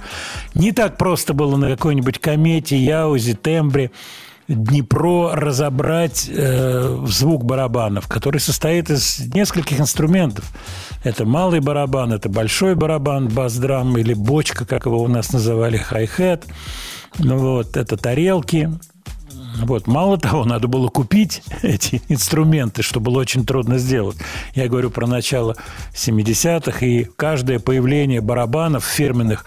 Не так просто было на какой-нибудь комете, Яузе, Тембре, Днепро разобрать э, звук барабанов, который состоит из нескольких инструментов. Это малый барабан, это большой барабан, бас-драм или бочка, как его у нас называли, хай-хет. Ну вот, это тарелки, вот. Мало того, надо было купить эти инструменты, что было очень трудно сделать. Я говорю про начало 70-х, и каждое появление барабанов фирменных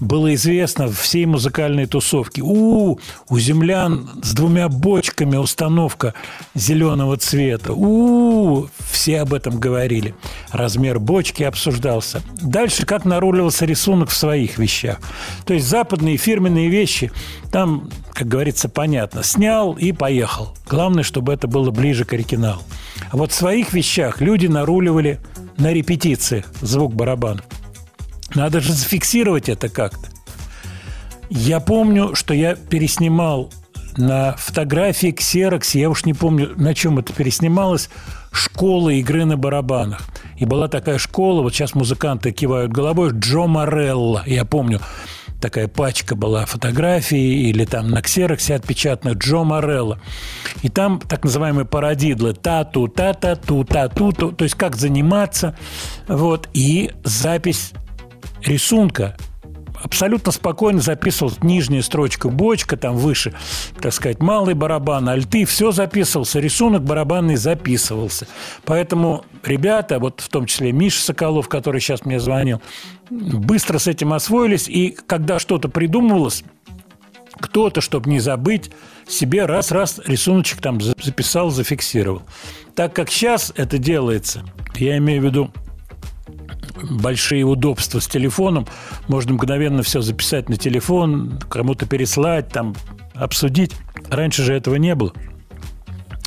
было известно всей музыкальной тусовке. У, у землян с двумя бочками установка зеленого цвета. У, все об этом говорили. Размер бочки обсуждался. Дальше как наруливался рисунок в своих вещах. То есть западные фирменные вещи, там, как говорится, понятно. Снял и поехал. Главное, чтобы это было ближе к оригиналу. А вот в своих вещах люди наруливали на репетициях звук барабанов. Надо же зафиксировать это как-то. Я помню, что я переснимал на фотографии Xerox, я уж не помню, на чем это переснималось, школа игры на барабанах. И была такая школа, вот сейчас музыканты кивают головой, Джо Морелло, я помню, такая пачка была фотографий или там на ксероксе отпечатанных Джо Морелло. И там так называемые парадидлы та-ту, та-та-ту, та-ту, ту, то есть как заниматься. Вот. И запись рисунка абсолютно спокойно записывал нижняя строчка бочка, там выше, так сказать, малый барабан, альты, все записывался, рисунок барабанный записывался. Поэтому ребята, вот в том числе Миша Соколов, который сейчас мне звонил, быстро с этим освоились, и когда что-то придумывалось, кто-то, чтобы не забыть, себе раз-раз рисуночек там за- записал, зафиксировал. Так как сейчас это делается, я имею в виду большие удобства с телефоном. Можно мгновенно все записать на телефон, кому-то переслать, там, обсудить. Раньше же этого не было.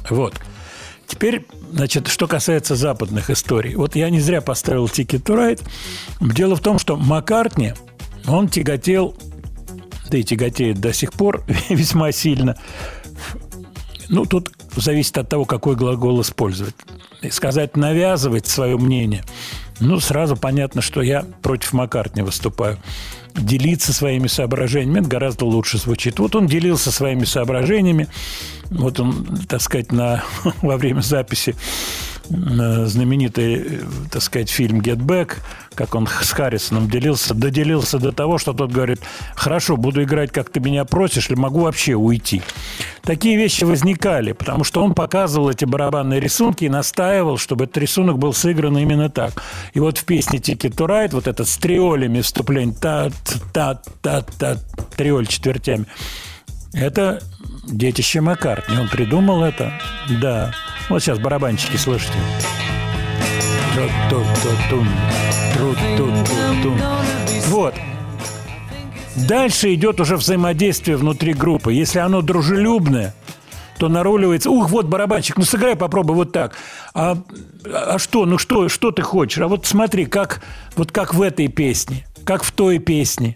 Вот. Теперь, значит, что касается западных историй. Вот я не зря поставил Ticket to Ride. Дело в том, что Маккартни, он тяготел, да и тяготеет до сих пор весьма сильно. Ну, тут зависит от того, какой глагол использовать. И сказать «навязывать» свое мнение, ну, сразу понятно, что я против Маккартни выступаю. Делиться своими соображениями, это гораздо лучше звучит. Вот он делился своими соображениями, вот он, так сказать, на, во время записи знаменитый, э, так сказать, фильм «Get Back», как он с Харрисоном делился, доделился до того, что тот говорит, хорошо, буду играть, как ты меня просишь, или могу вообще уйти. Такие вещи возникали, потому что он показывал эти барабанные рисунки и настаивал, чтобы этот рисунок был сыгран именно так. И вот в песне «Ticket to Ride» вот этот с триолями вступление, та-та-та-та, триоль четвертями, это детище Маккартни. Он придумал это. Да. Вот сейчас барабанчики слышите. Вот. Дальше идет уже взаимодействие внутри группы. Если оно дружелюбное, то наруливается. Ух, вот барабанщик, ну сыграй, попробуй вот так. А, а что, ну что, что ты хочешь? А вот смотри, как, вот как в этой песне, как в той песне.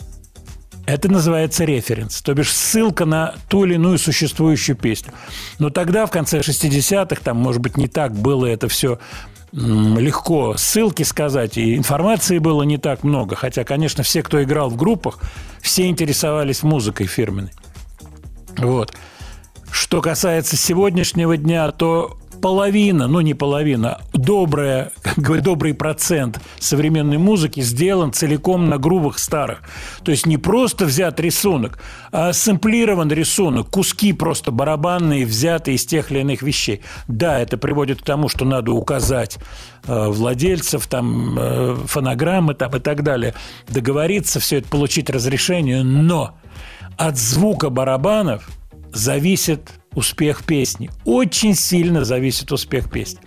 Это называется референс, то бишь ссылка на ту или иную существующую песню. Но тогда, в конце 60-х, там, может быть, не так было это все легко ссылки сказать, и информации было не так много. Хотя, конечно, все, кто играл в группах, все интересовались музыкой фирменной. Вот. Что касается сегодняшнего дня, то половина, ну не половина, добрая, как говорят, добрый процент современной музыки сделан целиком на грубых старых. То есть не просто взят рисунок, а сэмплирован рисунок, куски просто барабанные, взятые из тех или иных вещей. Да, это приводит к тому, что надо указать э, владельцев, там, э, фонограммы там, и так далее, договориться, все это получить разрешение, но от звука барабанов зависит успех песни. Очень сильно зависит успех песни.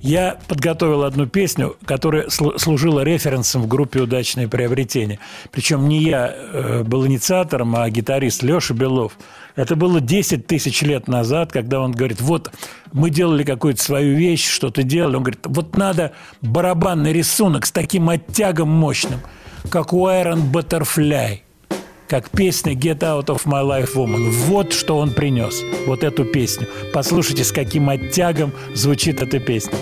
Я подготовил одну песню, которая слу- служила референсом в группе «Удачное приобретение». Причем не я э, был инициатором, а гитарист Леша Белов. Это было 10 тысяч лет назад, когда он говорит, вот мы делали какую-то свою вещь, что-то делали. Он говорит, вот надо барабанный рисунок с таким оттягом мощным, как у Iron Butterfly как песня «Get Out of My Life Woman». Вот что он принес, вот эту песню. Послушайте, с каким оттягом звучит эта песня.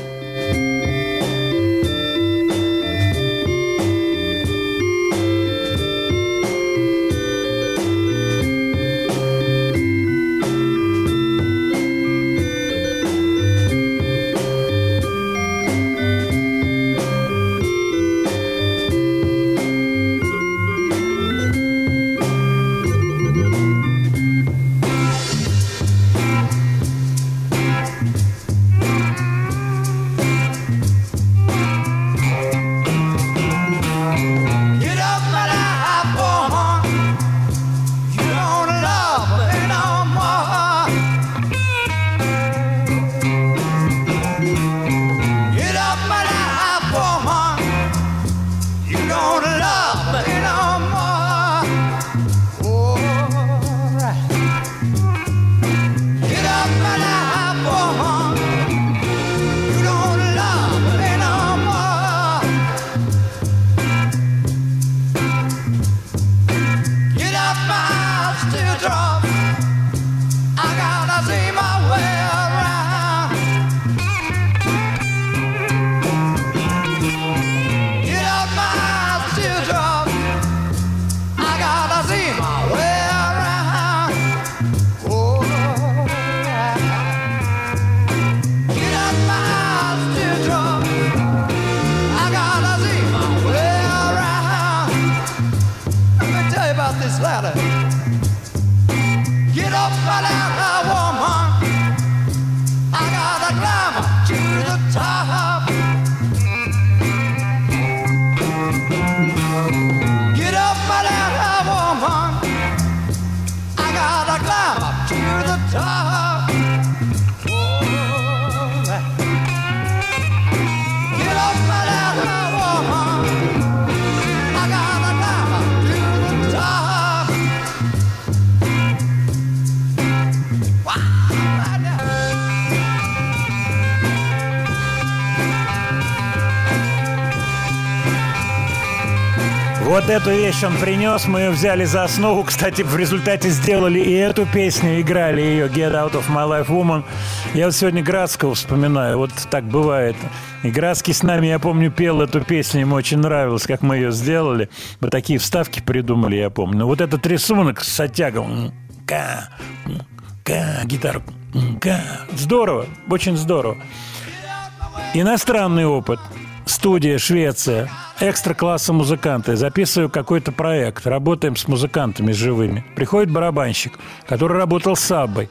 Вещь принес, мы ее взяли за основу. Кстати, в результате сделали и эту песню, играли ее «Get Out of My Life Woman». Я вот сегодня Градского вспоминаю, вот так бывает. И Градский с нами, я помню, пел эту песню, ему очень нравилось, как мы ее сделали. Мы такие вставки придумали, я помню. Но вот этот рисунок с оттягом, ка, ка, гитару, ка. Здорово, очень здорово. Иностранный опыт. Студия, Швеция. Экстра-класса музыканты. Записываю какой-то проект. Работаем с музыкантами живыми. Приходит барабанщик, который работал с Аббой.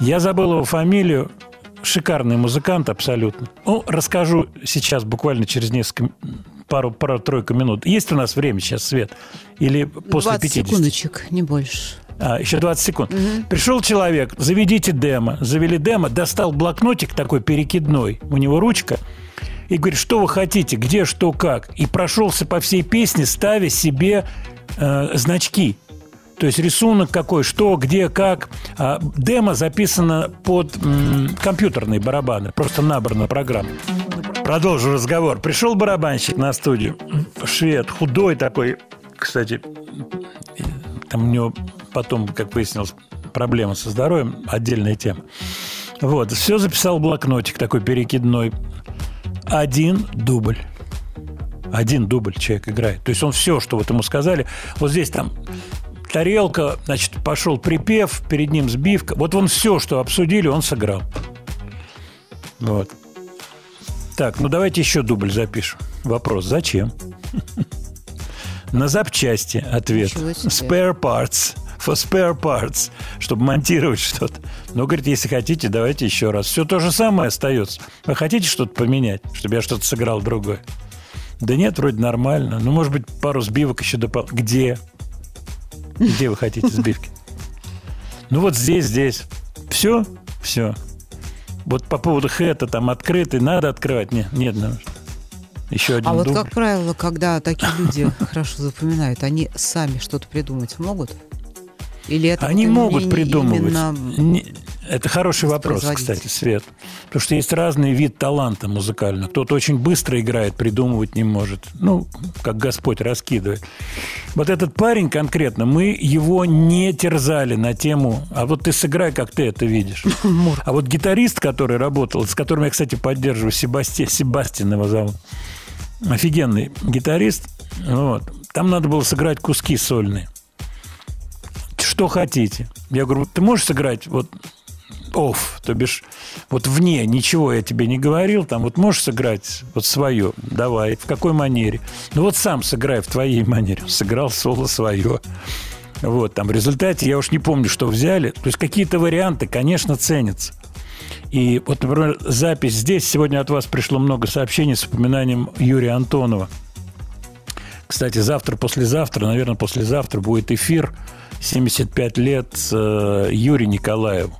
Я забыл его фамилию. Шикарный музыкант абсолютно. Ну, расскажу сейчас, буквально через несколько пару, пару-тройку минут. Есть у нас время сейчас, Свет? Или после 20 50? секундочек, не больше. А, еще 20 секунд. Пришел человек, заведите демо. Завели демо, достал блокнотик такой перекидной. У него ручка. И говорит, что вы хотите, где, что, как. И прошелся по всей песне, ставя себе э, значки. То есть рисунок какой, что, где, как. А демо записано под м, компьютерные барабаны. Просто набрана программа. Продолжу разговор. Пришел барабанщик на студию. Швед, худой такой. Кстати, там у него потом, как выяснилось, проблемы со здоровьем, отдельная тема. Вот, все записал в блокнотик такой перекидной. Один дубль. Один дубль человек играет. То есть он все, что вот ему сказали, вот здесь там тарелка, значит, пошел припев, перед ним сбивка. Вот он все, что обсудили, он сыграл. Вот. Так, ну давайте еще дубль запишем. Вопрос, зачем? На запчасти ответ. Spare parts. For spare parts. Чтобы монтировать что-то. Ну, говорит, если хотите, давайте еще раз. Все то же самое остается. Вы хотите что-то поменять, чтобы я что-то сыграл другое? Да нет, вроде нормально. Ну, может быть, пару сбивок еще допол... Где? Где вы хотите сбивки? Ну, вот здесь, здесь. Все? Все. Вот по поводу хэта там открытый, надо открывать? Нет, нет. ну, Еще один А вот, дубль. как правило, когда такие люди хорошо запоминают, они сами что-то придумать могут? Или это Они могут придумывать. именно- Это хороший вопрос, кстати, Свет. Потому что есть разный вид таланта музыкального. Кто-то очень быстро играет, придумывать не может. Ну, как Господь раскидывает. Вот этот парень конкретно, мы его не терзали на тему, а вот ты сыграй, как ты это видишь. А вот гитарист, который работал, с которым я, кстати, поддерживаю, Себасти... Себастьян его зовут, офигенный гитарист, вот. там надо было сыграть куски сольные что хотите. Я говорю, ты можешь сыграть вот off, то бишь вот вне, ничего я тебе не говорил, там вот можешь сыграть вот свое, давай, в какой манере? Ну вот сам сыграй в твоей манере. Сыграл соло свое. Вот, там в результате, я уж не помню, что взяли. То есть какие-то варианты, конечно, ценятся. И вот, например, запись здесь. Сегодня от вас пришло много сообщений с упоминанием Юрия Антонова. Кстати, завтра, послезавтра, наверное, послезавтра будет эфир 75 лет э, Юрию Николаеву,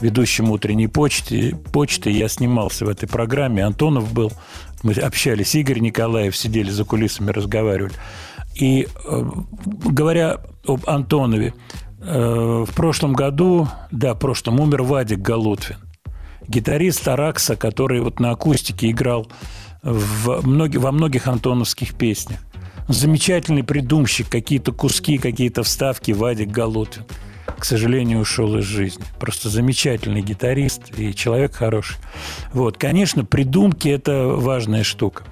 ведущему утренней почты. почты. Я снимался в этой программе. Антонов был. Мы общались. Игорь Николаев сидели за кулисами, разговаривали. И э, говоря об Антонове, э, в прошлом году, да, в прошлом умер Вадик Галутвин гитарист Аракса, который вот на акустике играл в во многих антоновских песнях. Замечательный придумщик, какие-то куски, какие-то вставки Вадик Галутин. к сожалению, ушел из жизни. Просто замечательный гитарист и человек хороший. Вот, конечно, придумки – это важная штука.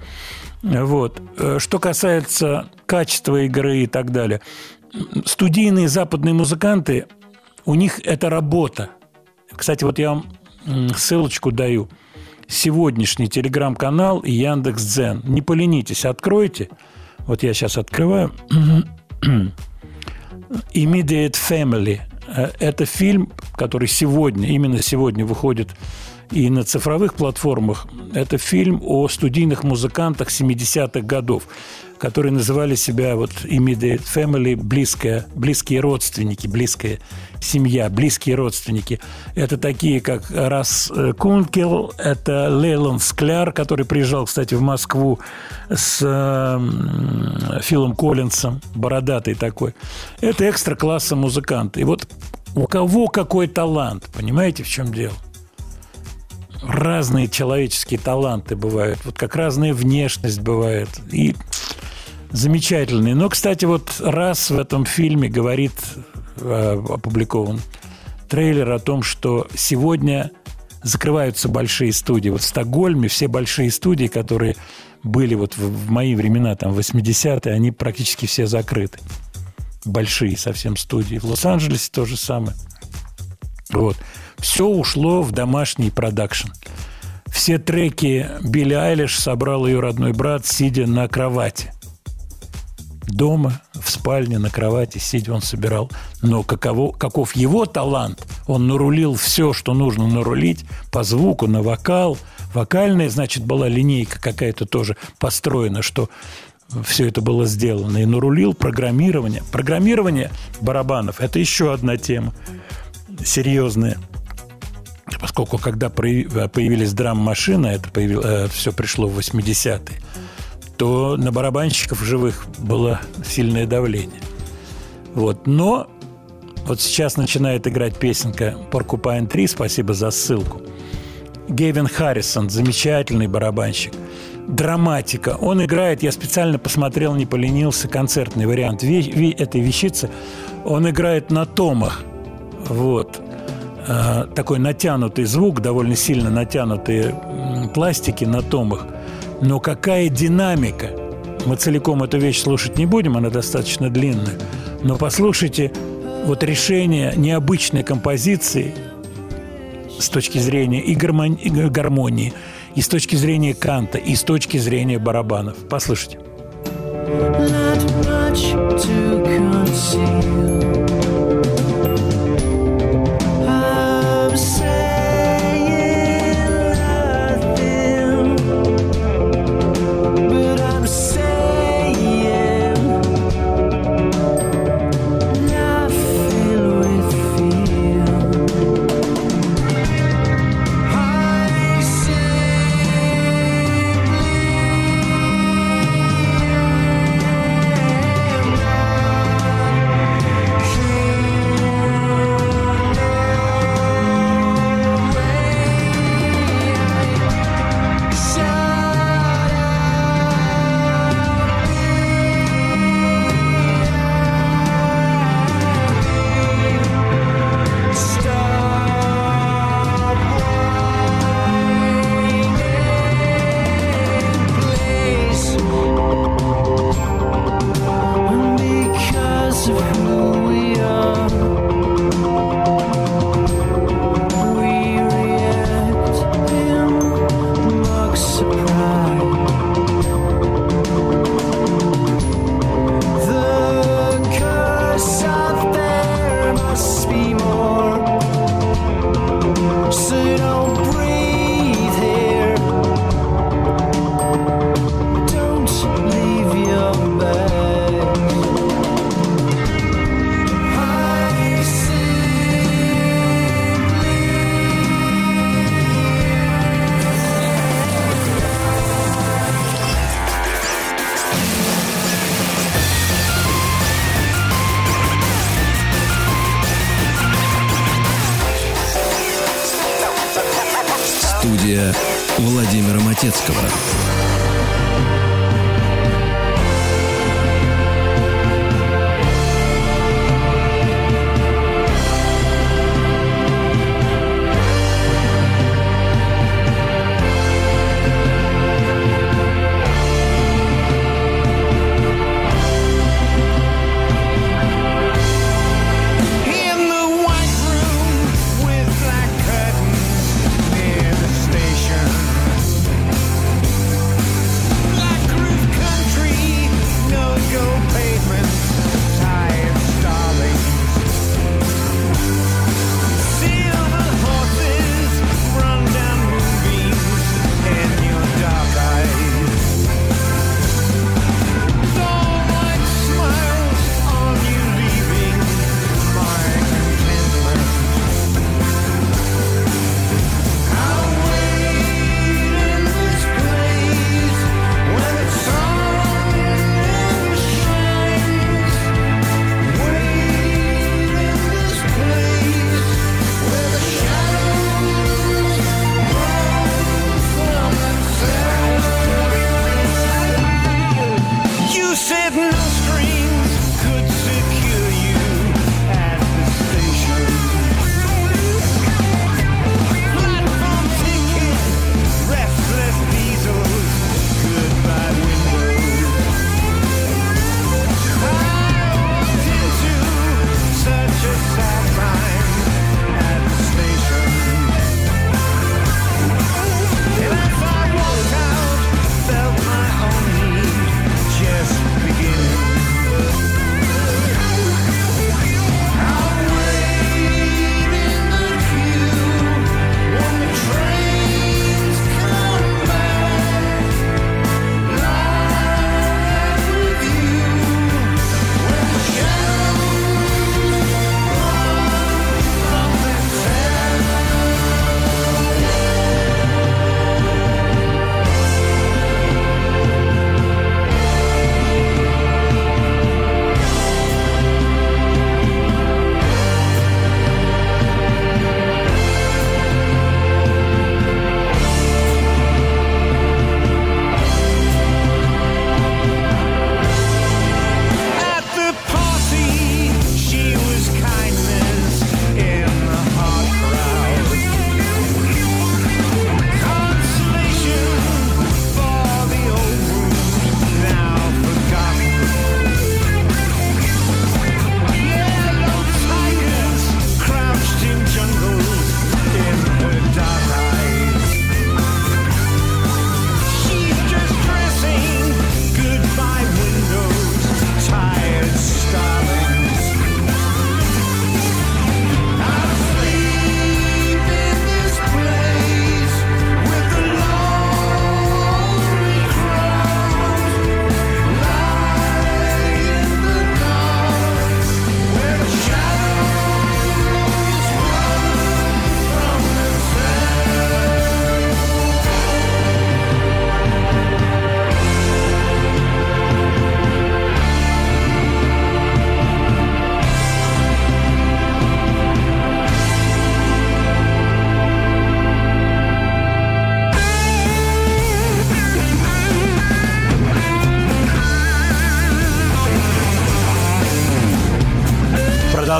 Вот. Э, Что касается качества игры и так далее, студийные западные музыканты, у них это работа. Кстати, вот я вам ссылочку даю. Сегодняшний телеграм-канал и Яндекс.Дзен. Не поленитесь, откройте. Вот я сейчас открываю. Immediate Family. Э, Это фильм, который сегодня, именно сегодня выходит и на цифровых платформах. Это фильм о студийных музыкантах 70-х годов, которые называли себя вот Immediate Family, близкая, близкие родственники, близкая семья, близкие родственники. Это такие, как Рас э, Кункел, это Лейлон Скляр, который приезжал, кстати, в Москву с э, Филом Коллинсом, бородатый такой. Это экстра-класса музыканты. И вот у кого какой талант, понимаете, в чем дело? разные человеческие таланты бывают, вот как разная внешность бывает. И замечательные. Но, кстати, вот раз в этом фильме говорит опубликован трейлер о том, что сегодня закрываются большие студии. Вот в Стокгольме все большие студии, которые были вот в, в мои времена, там, 80-е, они практически все закрыты. Большие совсем студии. В Лос-Анджелесе то же самое. Вот. Все ушло в домашний продакшн. Все треки Билли Айлиш собрал ее родной брат, сидя на кровати. Дома, в спальне, на кровати, сидя, он собирал. Но каково, каков его талант? Он нарулил все, что нужно нарулить по звуку, на вокал. Вокальная, значит, была линейка какая-то тоже построена, что все это было сделано. И нарулил программирование. Программирование барабанов – это еще одна тема серьезная. Поскольку когда появились драм-машины, это все пришло в 80-е, то на барабанщиков живых было сильное давление. Вот. Но вот сейчас начинает играть песенка «Поркупайн 3», спасибо за ссылку. Гевин Харрисон, замечательный барабанщик. Драматика. Он играет, я специально посмотрел, не поленился, концертный вариант этой вещицы. Он играет на томах. Вот. А, такой натянутый звук, довольно сильно натянутые пластики на томах. Но какая динамика! Мы целиком эту вещь слушать не будем, она достаточно длинная. Но послушайте вот решение необычной композиции с точки зрения и, гармон- и гармонии, и с точки зрения канта, и с точки зрения барабанов. Послушайте. Not much to conceal.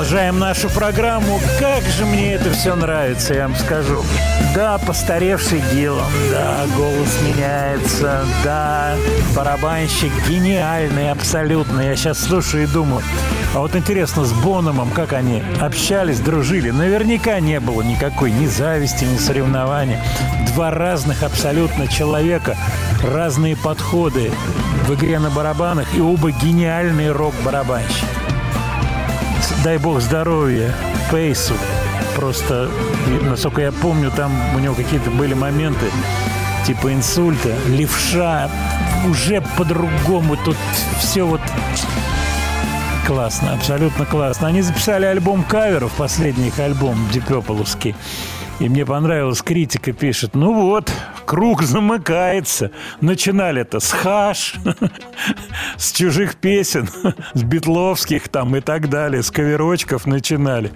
Продолжаем нашу программу. Как же мне это все нравится, я вам скажу. Да, постаревший Гиллан, да, голос меняется, да, барабанщик гениальный абсолютно. Я сейчас слушаю и думаю, а вот интересно, с Бономом, как они общались, дружили? Наверняка не было никакой ни зависти, ни соревнования. Два разных абсолютно человека, разные подходы в игре на барабанах, и оба гениальные рок-барабанщики дай бог здоровья Пейсу. Просто, насколько я помню, там у него какие-то были моменты типа инсульта, левша, уже по-другому тут все вот классно, абсолютно классно. Они записали альбом каверов, последний их альбом Дипеполовский. И мне понравилась критика, пишет, ну вот, круг замыкается. Начинали-то с хаш, с чужих песен, с битловских там и так далее, с каверочков начинали.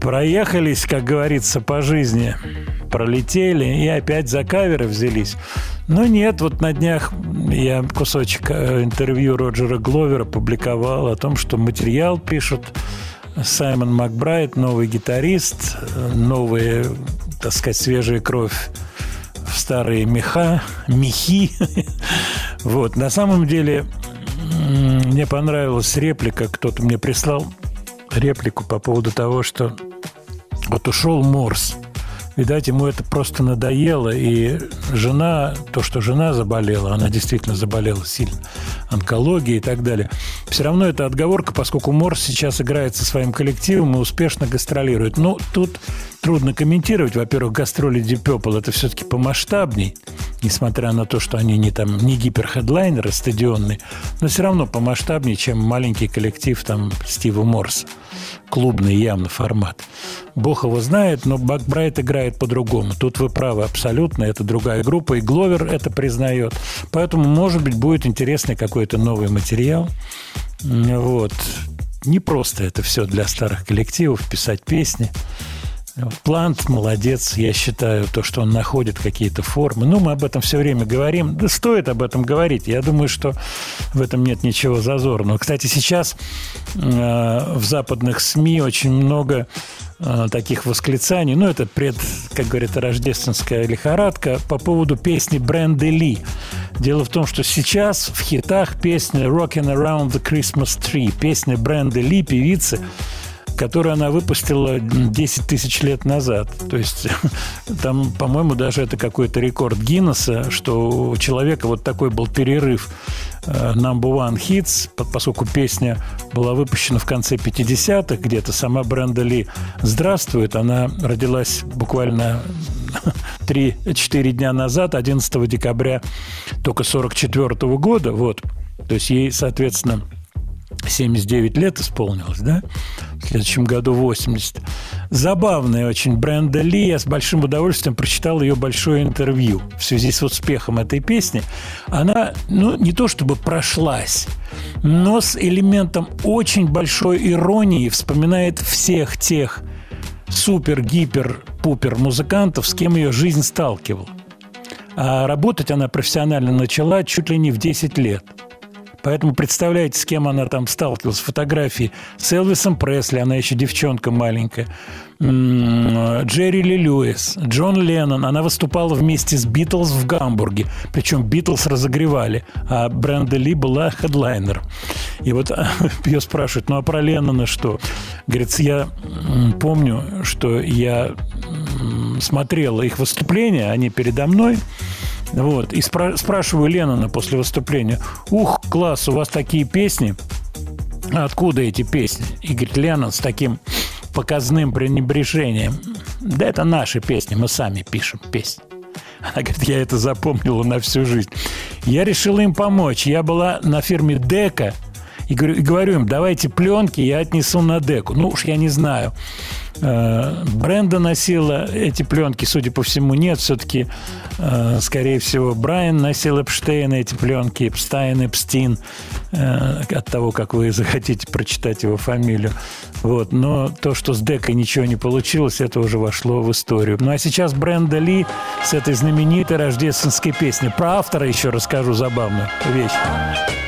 Проехались, как говорится, по жизни, пролетели и опять за каверы взялись. Но нет, вот на днях я кусочек э, интервью Роджера Гловера публиковал о том, что материал пишут Саймон Макбрайт, новый гитарист, э, новая, так сказать, свежая кровь в старые меха, мехи. Вот, на самом деле, мне понравилась реплика, кто-то мне прислал реплику по поводу того, что вот ушел Морс. Видать, ему это просто надоело, и жена, то, что жена заболела, она действительно заболела сильно, онкологией и так далее. Все равно это отговорка, поскольку Морс сейчас играет со своим коллективом и успешно гастролирует. Ну, тут трудно комментировать. Во-первых, гастроли Deep Purple это все-таки помасштабней, несмотря на то, что они не там не гиперхедлайнеры стадионные, но все равно помасштабнее, чем маленький коллектив там Стива Морса. Клубный явно формат. Бог его знает, но Бакбрайт играет по-другому. Тут вы правы абсолютно, это другая группа, и Гловер это признает. Поэтому, может быть, будет интересный какой-то новый материал. Вот. Не просто это все для старых коллективов, писать песни. Плант молодец, я считаю, то, что он находит какие-то формы. Ну, мы об этом все время говорим. Да стоит об этом говорить. Я думаю, что в этом нет ничего зазорного. Кстати, сейчас э, в западных СМИ очень много э, таких восклицаний. Ну, это пред, как говорят, рождественская лихорадка по поводу песни Бренды Ли. Дело в том, что сейчас в хитах песня «Rockin' Around the Christmas Tree», песня Бренды Ли, певицы, которую она выпустила 10 тысяч лет назад. То есть там, по-моему, даже это какой-то рекорд Гиннесса, что у человека вот такой был перерыв э, number one hits, по- поскольку песня была выпущена в конце 50-х где-то, сама Бренда Ли «Здравствует», она родилась буквально 3-4 дня назад, 11 декабря только 44 года, вот. То есть ей, соответственно, 79 лет исполнилось, да? В следующем году 80. Забавная очень Бренда Ли. Я с большим удовольствием прочитал ее большое интервью в связи с успехом этой песни. Она, ну, не то чтобы прошлась, но с элементом очень большой иронии вспоминает всех тех супер-гипер-пупер музыкантов, с кем ее жизнь сталкивала. А работать она профессионально начала чуть ли не в 10 лет. Поэтому представляете, с кем она там сталкивалась. Фотографии с Элвисом Пресли, она еще девчонка маленькая. Джерри Ли Льюис, Джон Леннон. Она выступала вместе с Битлз в Гамбурге. Причем Битлз разогревали, а Бренда Ли была хедлайнером. И вот ее спрашивают, ну а про Леннона что? Говорится, я помню, что я смотрела их выступления, они передо мной. Вот. И спра- спрашиваю Леннона после выступления, ух, класс, у вас такие песни. «А Откуда эти песни? И говорит, Леннон с таким показным пренебрежением. Да это наши песни, мы сами пишем песни. Она говорит, я это запомнила на всю жизнь. Я решила им помочь. Я была на фирме Дека и говорю, и говорю им, давайте пленки, я отнесу на Деку. Ну уж я не знаю. Э, Бренда носила эти пленки, судя по всему, нет. Все-таки, э, скорее всего, Брайан носил Эпштейна эти пленки, Эпстайн, Эпстин, э, от того, как вы захотите прочитать его фамилию. Вот. Но то, что с Декой ничего не получилось, это уже вошло в историю. Ну а сейчас Бренда Ли с этой знаменитой рождественской песней. Про автора еще расскажу забавную вещь.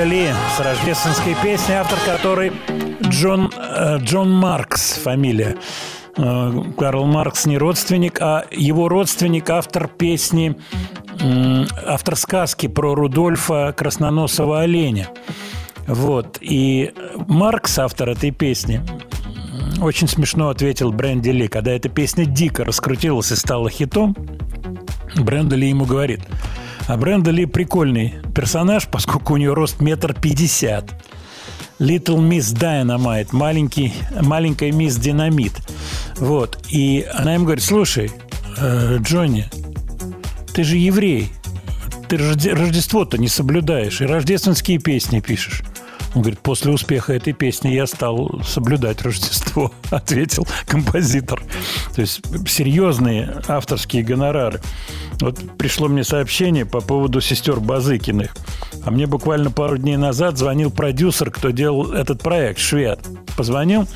Бренда Ли с рождественской песней, автор которой Джон, э, Джон Маркс, фамилия. Э, Карл Маркс не родственник, а его родственник, автор песни, автор сказки про Рудольфа Красноносого оленя. Вот. И Маркс, автор этой песни, очень смешно ответил Бренди Ли, когда эта песня дико раскрутилась и стала хитом. Бренда Ли ему говорит, а Бренда Ли прикольный персонаж, поскольку у нее рост метр пятьдесят. Little Miss Dynamite, маленький, маленькая мисс Динамит. Вот. И она ему говорит, слушай, э, Джонни, ты же еврей, ты Рожде- Рождество-то не соблюдаешь, и рождественские песни пишешь. Он говорит, после успеха этой песни я стал соблюдать Рождество, ответил композитор. То есть серьезные авторские гонорары. Вот пришло мне сообщение по поводу сестер Базыкиных. А мне буквально пару дней назад звонил продюсер, кто делал этот проект, швед. Позвонил,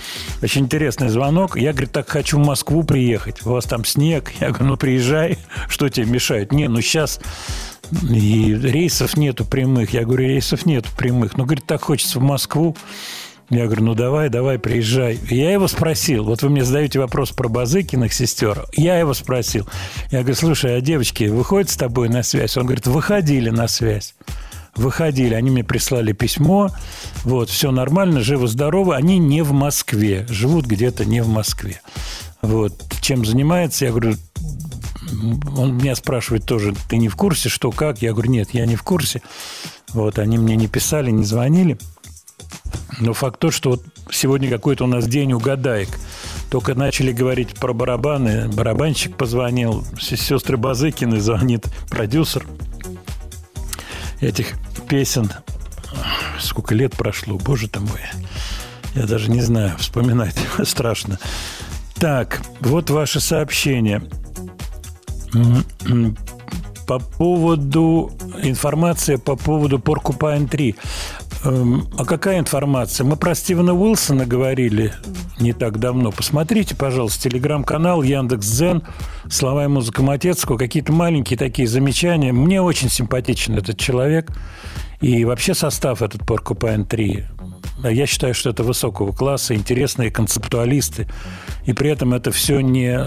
очень интересный звонок. Я, говорит, так хочу в Москву приехать. У вас там снег. Я говорю, ну приезжай, что тебе мешает? Не, ну сейчас и рейсов нету прямых. Я говорю, рейсов нету прямых. Ну, говорит, так хочется в Москву. Я говорю, ну давай, давай, приезжай. Я его спросил, вот вы мне задаете вопрос про Базыкиных сестер. Я его спросил. Я говорю, слушай, а девочки выходят с тобой на связь? Он говорит, выходили на связь. Выходили, они мне прислали письмо, вот, все нормально, живы-здоровы, они не в Москве, живут где-то не в Москве. Вот, чем занимается, я говорю, он меня спрашивает тоже, ты не в курсе, что, как? Я говорю, нет, я не в курсе. Вот, они мне не писали, не звонили. Но факт то, что вот сегодня какой-то у нас день угадаек. Только начали говорить про барабаны. Барабанщик позвонил, сестры Базыкины звонит продюсер этих песен. Сколько лет прошло, боже ты мой. Я даже не знаю, вспоминать страшно. Так, вот ваше сообщение. По поводу информация по поводу Porcupine 3. Эм, А какая информация? Мы про Стивена Уилсона говорили не так давно. Посмотрите, пожалуйста, телеграм-канал Яндекс.Дзен, слова и музыка Матецкого, какие-то маленькие такие замечания. Мне очень симпатичен этот человек. И вообще состав этот Porcupine 3. Я считаю, что это высокого класса, интересные концептуалисты. И при этом это все не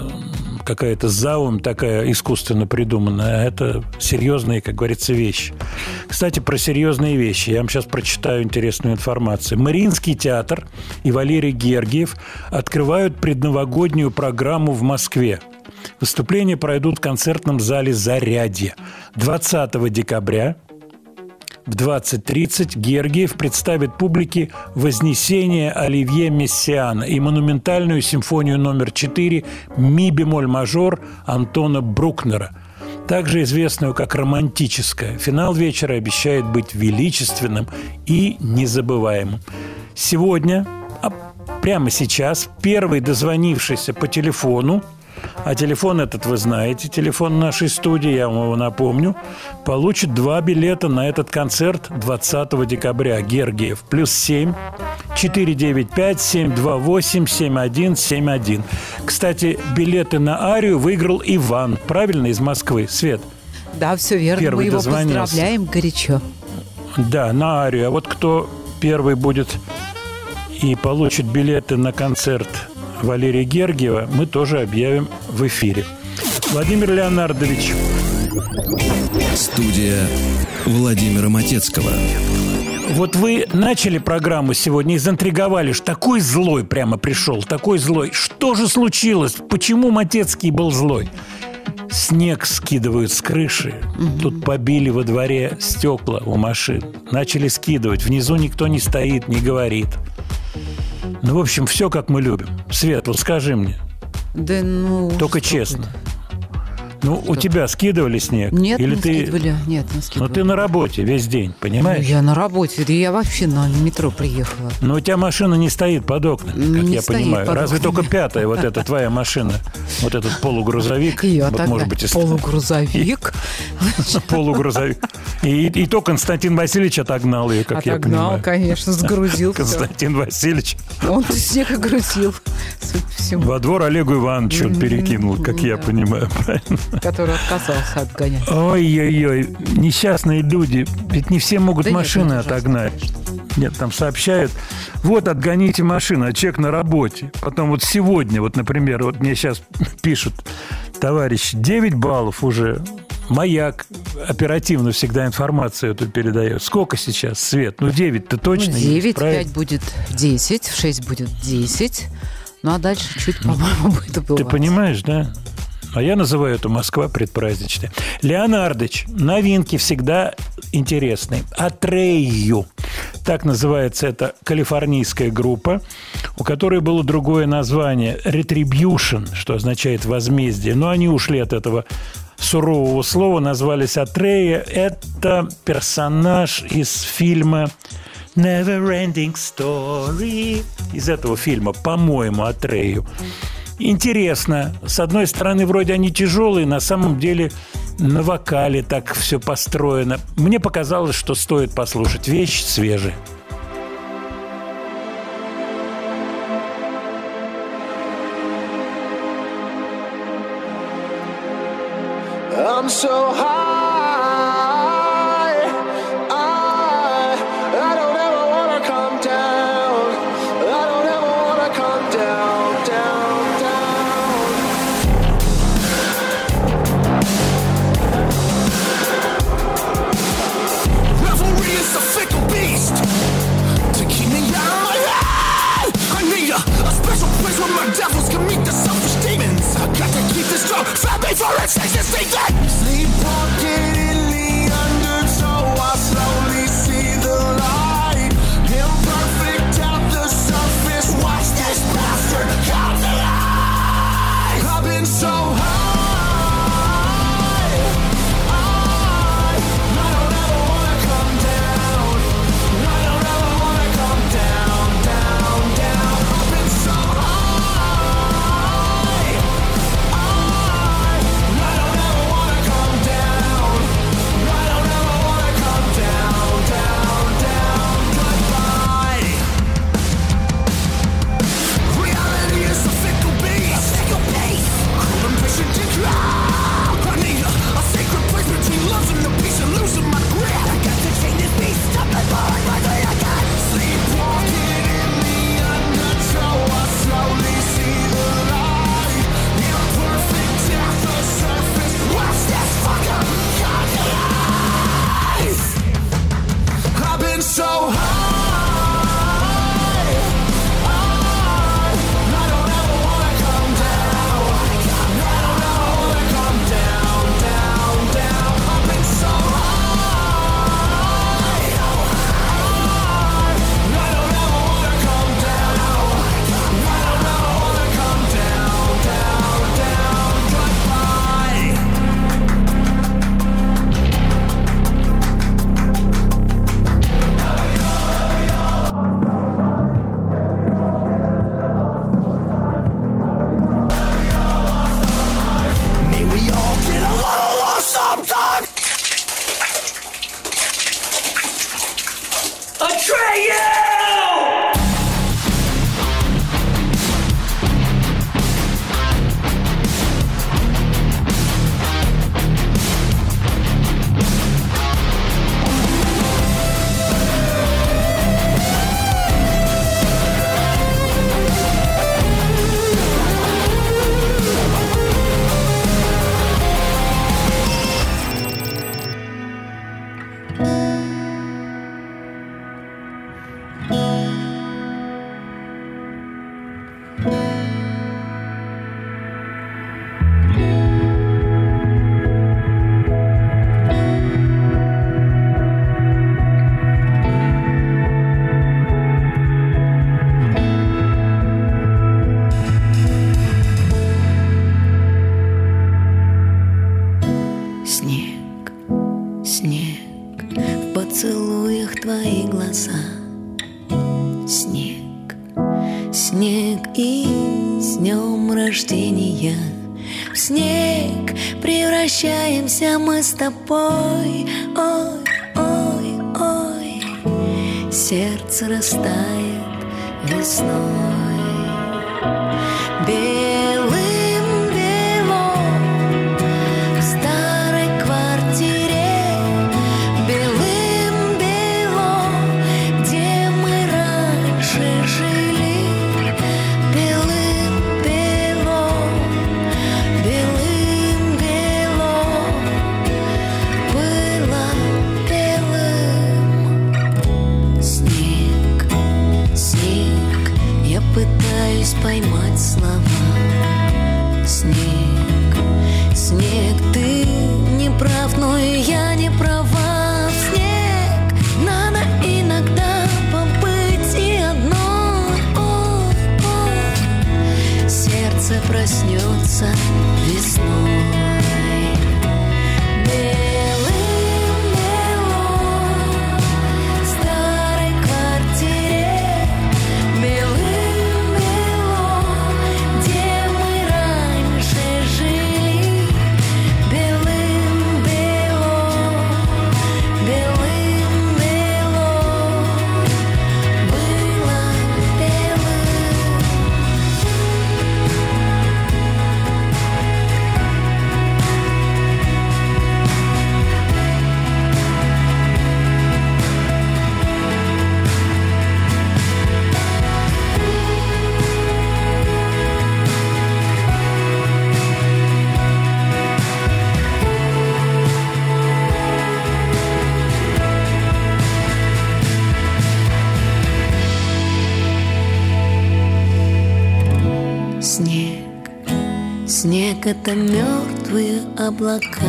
какая-то заум такая искусственно придуманная, а это серьезные, как говорится, вещи. Кстати, про серьезные вещи. Я вам сейчас прочитаю интересную информацию. Мариинский театр и Валерий Гергиев открывают предновогоднюю программу в Москве. Выступления пройдут в концертном зале «Зарядье» 20 декабря в 20.30 Гергиев представит публике «Вознесение Оливье Мессиана» и монументальную симфонию номер 4 «Ми бемоль мажор» Антона Брукнера. также известную как романтическая. Финал вечера обещает быть величественным и незабываемым. Сегодня, а прямо сейчас, первый дозвонившийся по телефону, а телефон этот вы знаете, телефон нашей студии, я вам его напомню, получит два билета на этот концерт 20 декабря. Гергиев. Плюс 7 495 728 7171. Кстати, билеты на Арию выиграл Иван, правильно, из Москвы. Свет. Да, все верно. Первый Мы его дозвонился. поздравляем горячо. Да, на Арию. А вот кто первый будет и получит билеты на концерт Валерия Гергиева, мы тоже объявим в эфире. Владимир Леонардович, Студия Владимира Матецкого. вот вы начали программу сегодня и заинтриговали, что такой злой прямо пришел, такой злой. Что же случилось? Почему Матецкий был злой? Снег скидывают с крыши. Тут побили во дворе стекла у машин. Начали скидывать. Внизу никто не стоит, не говорит. Ну, в общем, все как мы любим. Свет, вот скажи мне, Да ну... только честно. какой-то. Ну, у тебя скидывали снег? Нет, Или не ты... скидывали. Нет, не Ну, скидывали. ты на работе весь день, Ну, понимаешь? я на работе. Да я вообще на метро приехала. Но у тебя машина не стоит под окнами, как Не я понимаю. под Разве окнами. только пятая вот эта твоя машина, вот этот полугрузовик, Я вот, может быть, и полугрузовик. полугрузовик. И, и то Константин Васильевич отогнал ее, как я Отогнал, понимаю. конечно, сгрузил. Константин Васильевич Он снег и грузил. Судя по всему. во двор Олегу Ивановичу он перекинул, как я понимаю, правильно? Который отказался отгонять. Ой-ой-ой, несчастные люди, ведь не все могут Да нет, машины ужасно, отогнать. Нет, там сообщают, вот отгоните машину, а человек на работе. Потом вот сегодня, вот, например, вот мне сейчас пишут, товарищ, 9 баллов уже. Маяк оперативно всегда информацию эту передает. Сколько сейчас, Свет? Ну, 9-то точно есть, 9, правильно? 5 будет 10, в 6 будет 10. Ну, а дальше чуть, по-моему, будет Ты убывать. понимаешь, да? А я называю это Москва предпраздничная. Леонардович, новинки всегда интересные. Атрею. Так называется эта калифорнийская группа, у которой было другое название Retribution, что означает возмездие. Но они ушли от этого сурового слова, назвались Атрея. Это персонаж из фильма Never Ending Story. Из этого фильма, по-моему, Атрею. Интересно. С одной стороны, вроде они тяжелые, на самом деле на вокале так все построено. Мне показалось, что стоит послушать. Вещь свежая. I'm so high. Devils can meet the selfish demons. I got to keep this strong, fat before it takes this thing. Sleep тобой. Ой, ой, ой, сердце растает весной. Это мертвые облака.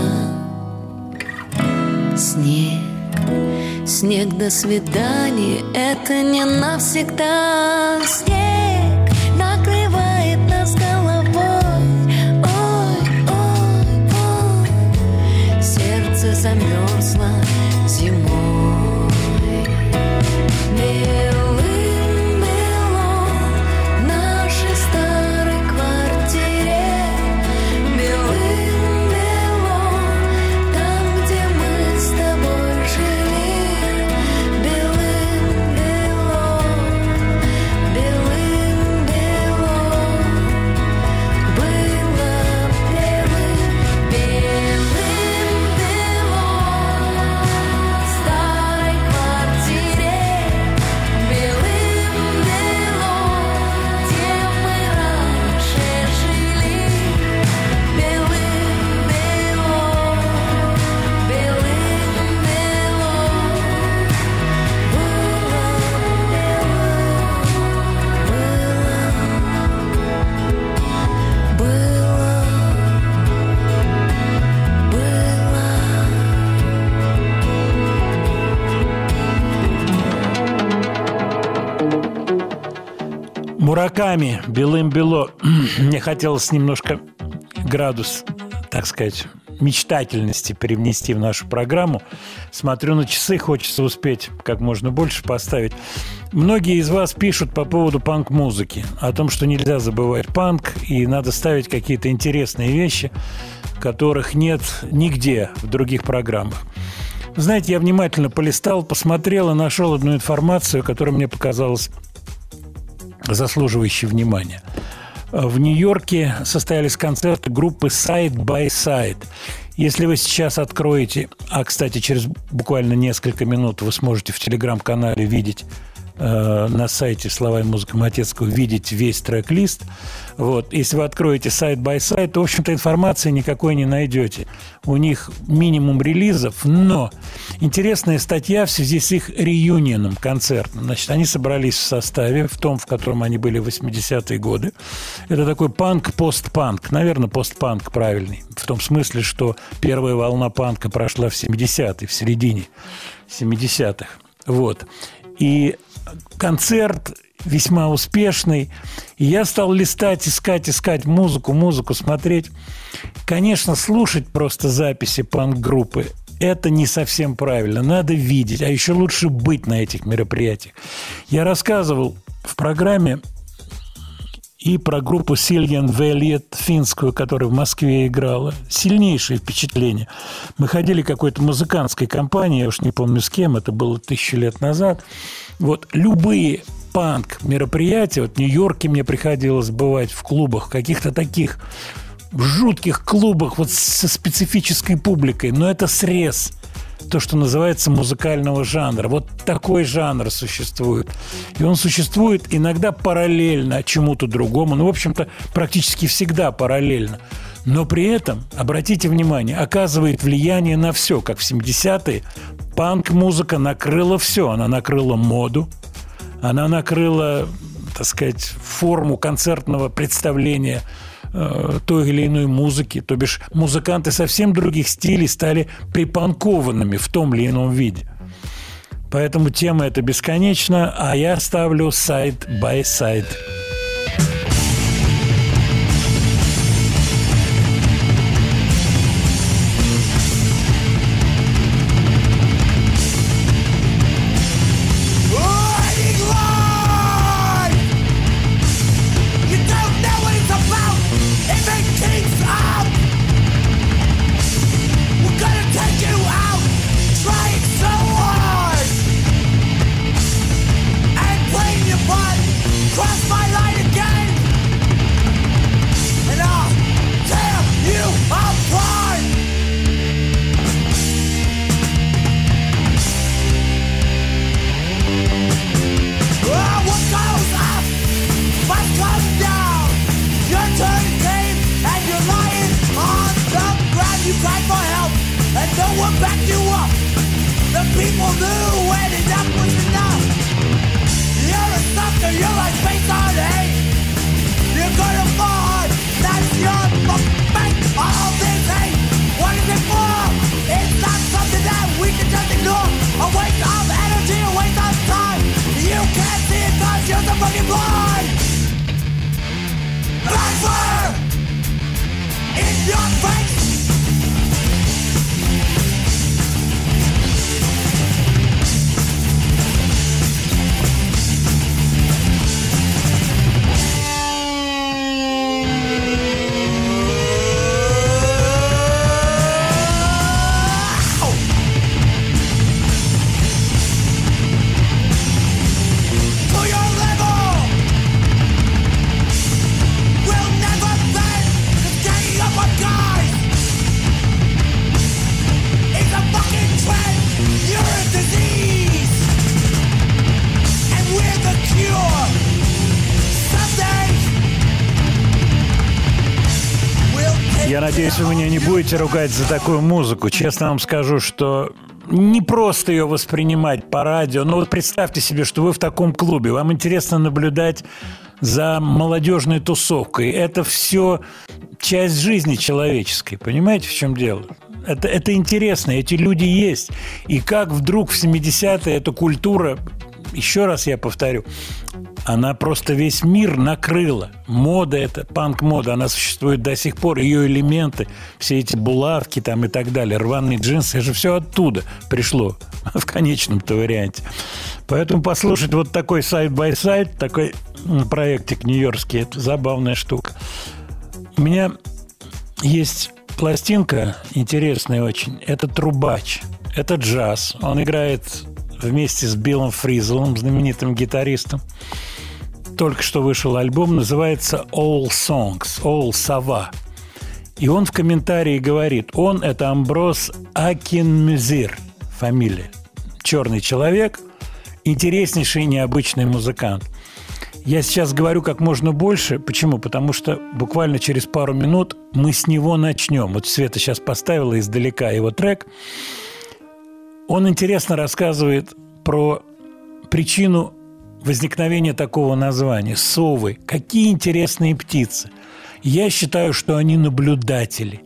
Снег, снег до свидания, это не навсегда. Снег Мураками, белым-бело. Мне хотелось немножко градус, так сказать, мечтательности привнести в нашу программу. Смотрю на часы, хочется успеть как можно больше поставить. Многие из вас пишут по поводу панк-музыки, о том, что нельзя забывать панк, и надо ставить какие-то интересные вещи, которых нет нигде в других программах. Знаете, я внимательно полистал, посмотрел и нашел одну информацию, которая мне показалась заслуживающей внимания. В Нью-Йорке состоялись концерты группы Side by Side. Если вы сейчас откроете, а, кстати, через буквально несколько минут вы сможете в телеграм-канале видеть э, на сайте «Слова и музыка Матецкого» видеть весь трек-лист. Вот. Если вы откроете сайт by сайт, то, в общем-то, информации никакой не найдете. У них минимум релизов, но интересная статья в связи с их реюнионом концертным. Значит, они собрались в составе, в том, в котором они были в 80-е годы. Это такой панк-постпанк. Наверное, постпанк правильный. В том смысле, что первая волна панка прошла в 70-е, в середине 70-х. Вот. И концерт весьма успешный. И я стал листать, искать, искать музыку, музыку смотреть. Конечно, слушать просто записи панк-группы это не совсем правильно. Надо видеть, а еще лучше быть на этих мероприятиях. Я рассказывал в программе и про группу Сильян Велиет финскую, которая в Москве играла. Сильнейшее впечатление. Мы ходили какой-то музыкантской компании, я уж не помню с кем, это было тысячу лет назад. Вот любые панк мероприятия, вот в Нью-Йорке мне приходилось бывать в клубах, каких-то таких в жутких клубах вот со специфической публикой, но это срез то, что называется музыкального жанра. Вот такой жанр существует. И он существует иногда параллельно чему-то другому. Ну, в общем-то, практически всегда параллельно. Но при этом, обратите внимание, оказывает влияние на все. Как в 70-е панк-музыка накрыла все. Она накрыла моду, она накрыла, так сказать, форму концертного представления той или иной музыки. То бишь музыканты совсем других стилей стали припанкованными в том или ином виде. Поэтому тема эта бесконечна, а я ставлю сайт by сайт. Будете ругать за такую музыку. Честно вам скажу, что не просто ее воспринимать по радио. Но вот представьте себе, что вы в таком клубе. Вам интересно наблюдать за молодежной тусовкой. Это все часть жизни человеческой. Понимаете, в чем дело? Это, это интересно, эти люди есть. И как вдруг в 70-е эта культура, еще раз я повторю, она просто весь мир накрыла. Мода это, панк-мода, она существует до сих пор. Ее элементы, все эти булавки там и так далее, рваные джинсы, это же все оттуда пришло в конечном-то варианте. Поэтому послушать вот такой side by side, такой проектик нью-йоркский, это забавная штука. У меня есть пластинка интересная очень. Это «Трубач». Это джаз. Он играет вместе с Биллом Фризелом, знаменитым гитаристом. Только что вышел альбом, называется All Songs, All Сова. И он в комментарии говорит, он это Амброс Акинмюзир, фамилия. Черный человек, интереснейший и необычный музыкант. Я сейчас говорю как можно больше. Почему? Потому что буквально через пару минут мы с него начнем. Вот Света сейчас поставила издалека его трек. Он интересно рассказывает про причину возникновения такого названия – совы. Какие интересные птицы. Я считаю, что они наблюдатели.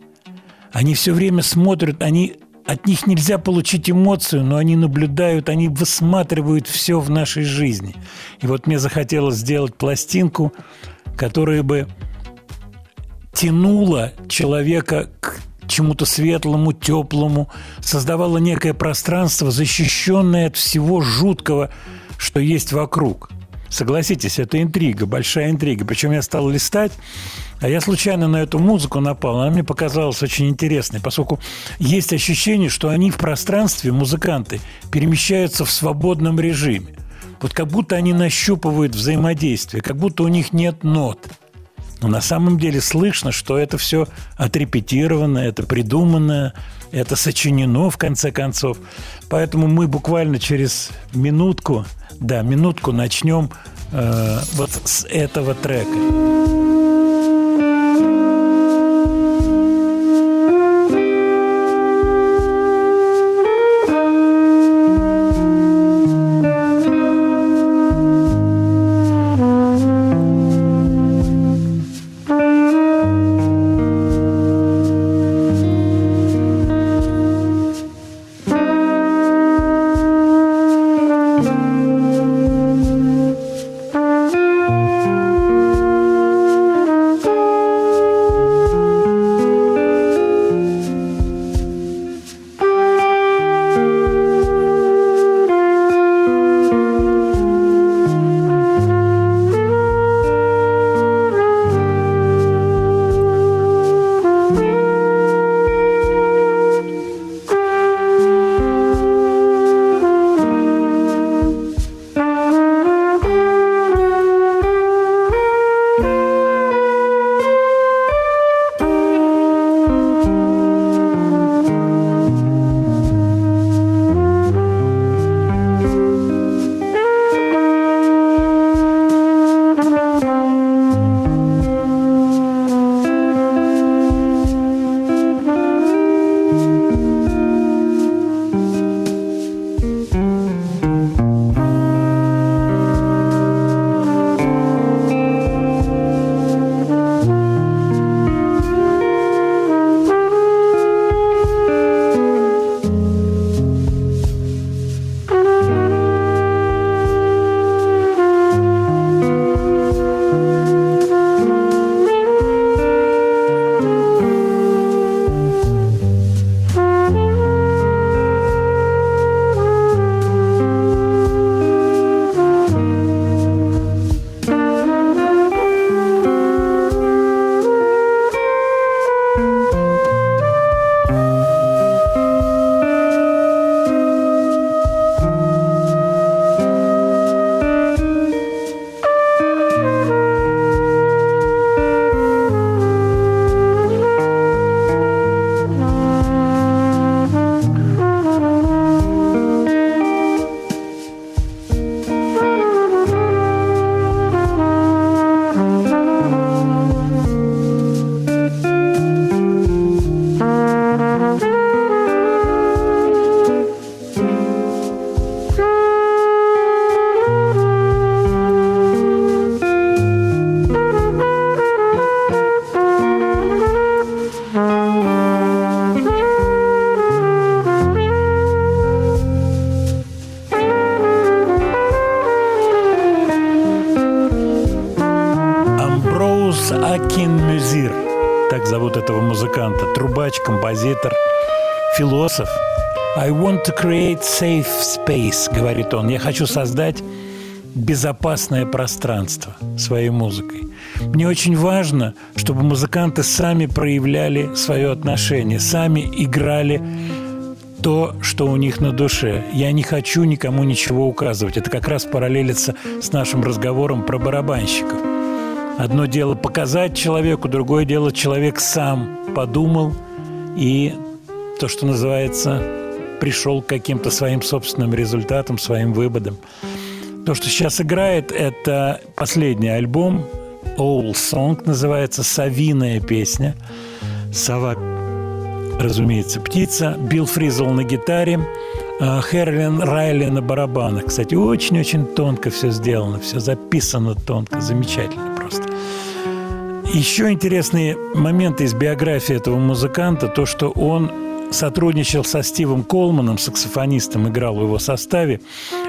Они все время смотрят, они от них нельзя получить эмоцию, но они наблюдают, они высматривают все в нашей жизни. И вот мне захотелось сделать пластинку, которая бы тянула человека к чему-то светлому, теплому, создавала некое пространство, защищенное от всего жуткого, что есть вокруг. Согласитесь, это интрига, большая интрига. Причем я стал листать, а я случайно на эту музыку напал. Она мне показалась очень интересной, поскольку есть ощущение, что они в пространстве, музыканты, перемещаются в свободном режиме. Вот как будто они нащупывают взаимодействие, как будто у них нет нот. Но на самом деле слышно, что это все отрепетировано, это придумано, это сочинено в конце концов. Поэтому мы буквально через минутку, да, минутку начнем э, вот с этого трека. Safe space, говорит он. Я хочу создать безопасное пространство своей музыкой. Мне очень важно, чтобы музыканты сами проявляли свое отношение, сами играли то, что у них на душе. Я не хочу никому ничего указывать. Это как раз параллелится с нашим разговором про барабанщиков. Одно дело показать человеку, другое дело человек сам подумал и то, что называется, пришел к каким-то своим собственным результатам, своим выводам. То, что сейчас играет, это последний альбом Owl Song, называется «Совиная песня». Сова, разумеется, птица. Билл Фризел на гитаре. а Херлин Райли на барабанах. Кстати, очень-очень тонко все сделано, все записано тонко, замечательно просто. Еще интересные моменты из биографии этого музыканта, то, что он сотрудничал со Стивом Колманом, саксофонистом, играл в его составе,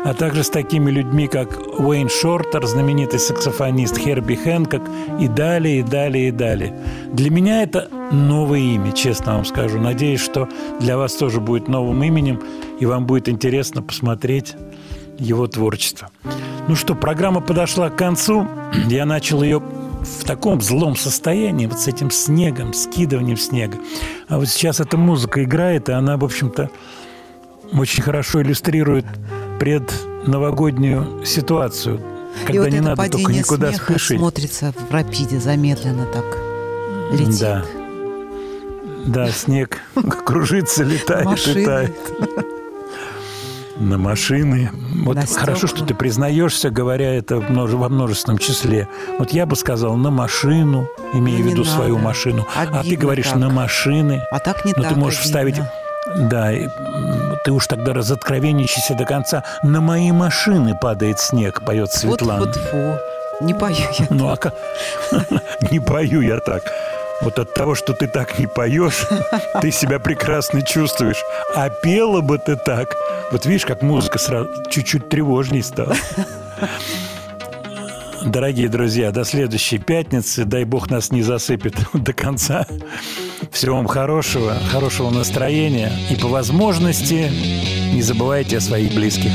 а также с такими людьми, как Уэйн Шортер, знаменитый саксофонист, Херби Хэнкок и далее, и далее, и далее. Для меня это новое имя, честно вам скажу. Надеюсь, что для вас тоже будет новым именем, и вам будет интересно посмотреть его творчество. Ну что, программа подошла к концу. Я начал ее в таком злом состоянии, вот с этим снегом, скидыванием снега. А вот сейчас эта музыка играет, и она, в общем-то, очень хорошо иллюстрирует предновогоднюю ситуацию, И когда вот не это надо только никуда смеха спешить. смотрится в рапиде замедленно так летит. Да. Да, снег кружится, летает, летает. На машины. Вот На хорошо, что ты признаешься, говоря это во множественном числе. Вот я бы сказал на машину, имея Ну, в виду свою надо. машину. а ты Обидно говоришь так. на машины. А так не Но так ты можешь обидно. вставить... Да, ты уж тогда разоткровенничайся до конца. На мои машины падает снег, поет Светлана. Вот, вот, фу. Не пою я. Ну, а как? Не пою я так. Вот от того, что ты так не поешь, ты себя прекрасно чувствуешь. А пела бы ты так. Вот видишь, как музыка сразу чуть-чуть тревожней стала. Дорогие друзья, до следующей пятницы. Дай бог нас не засыпет до конца. Всего вам хорошего, хорошего настроения. И по возможности не забывайте о своих близких.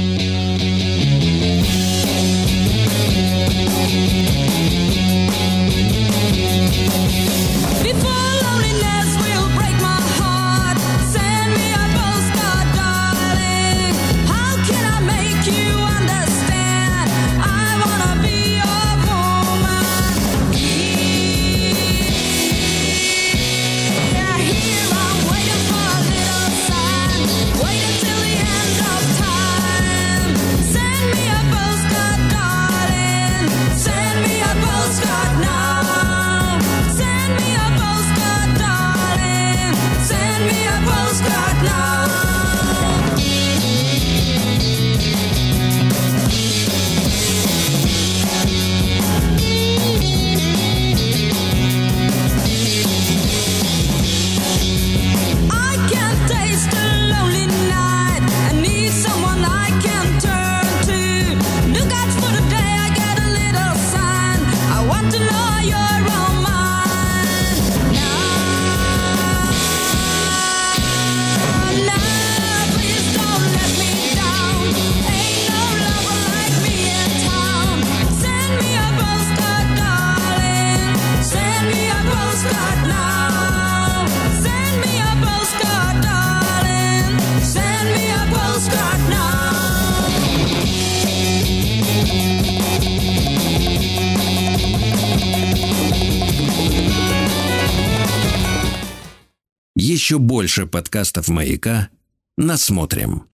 Больше подкастов «Маяка» насмотрим.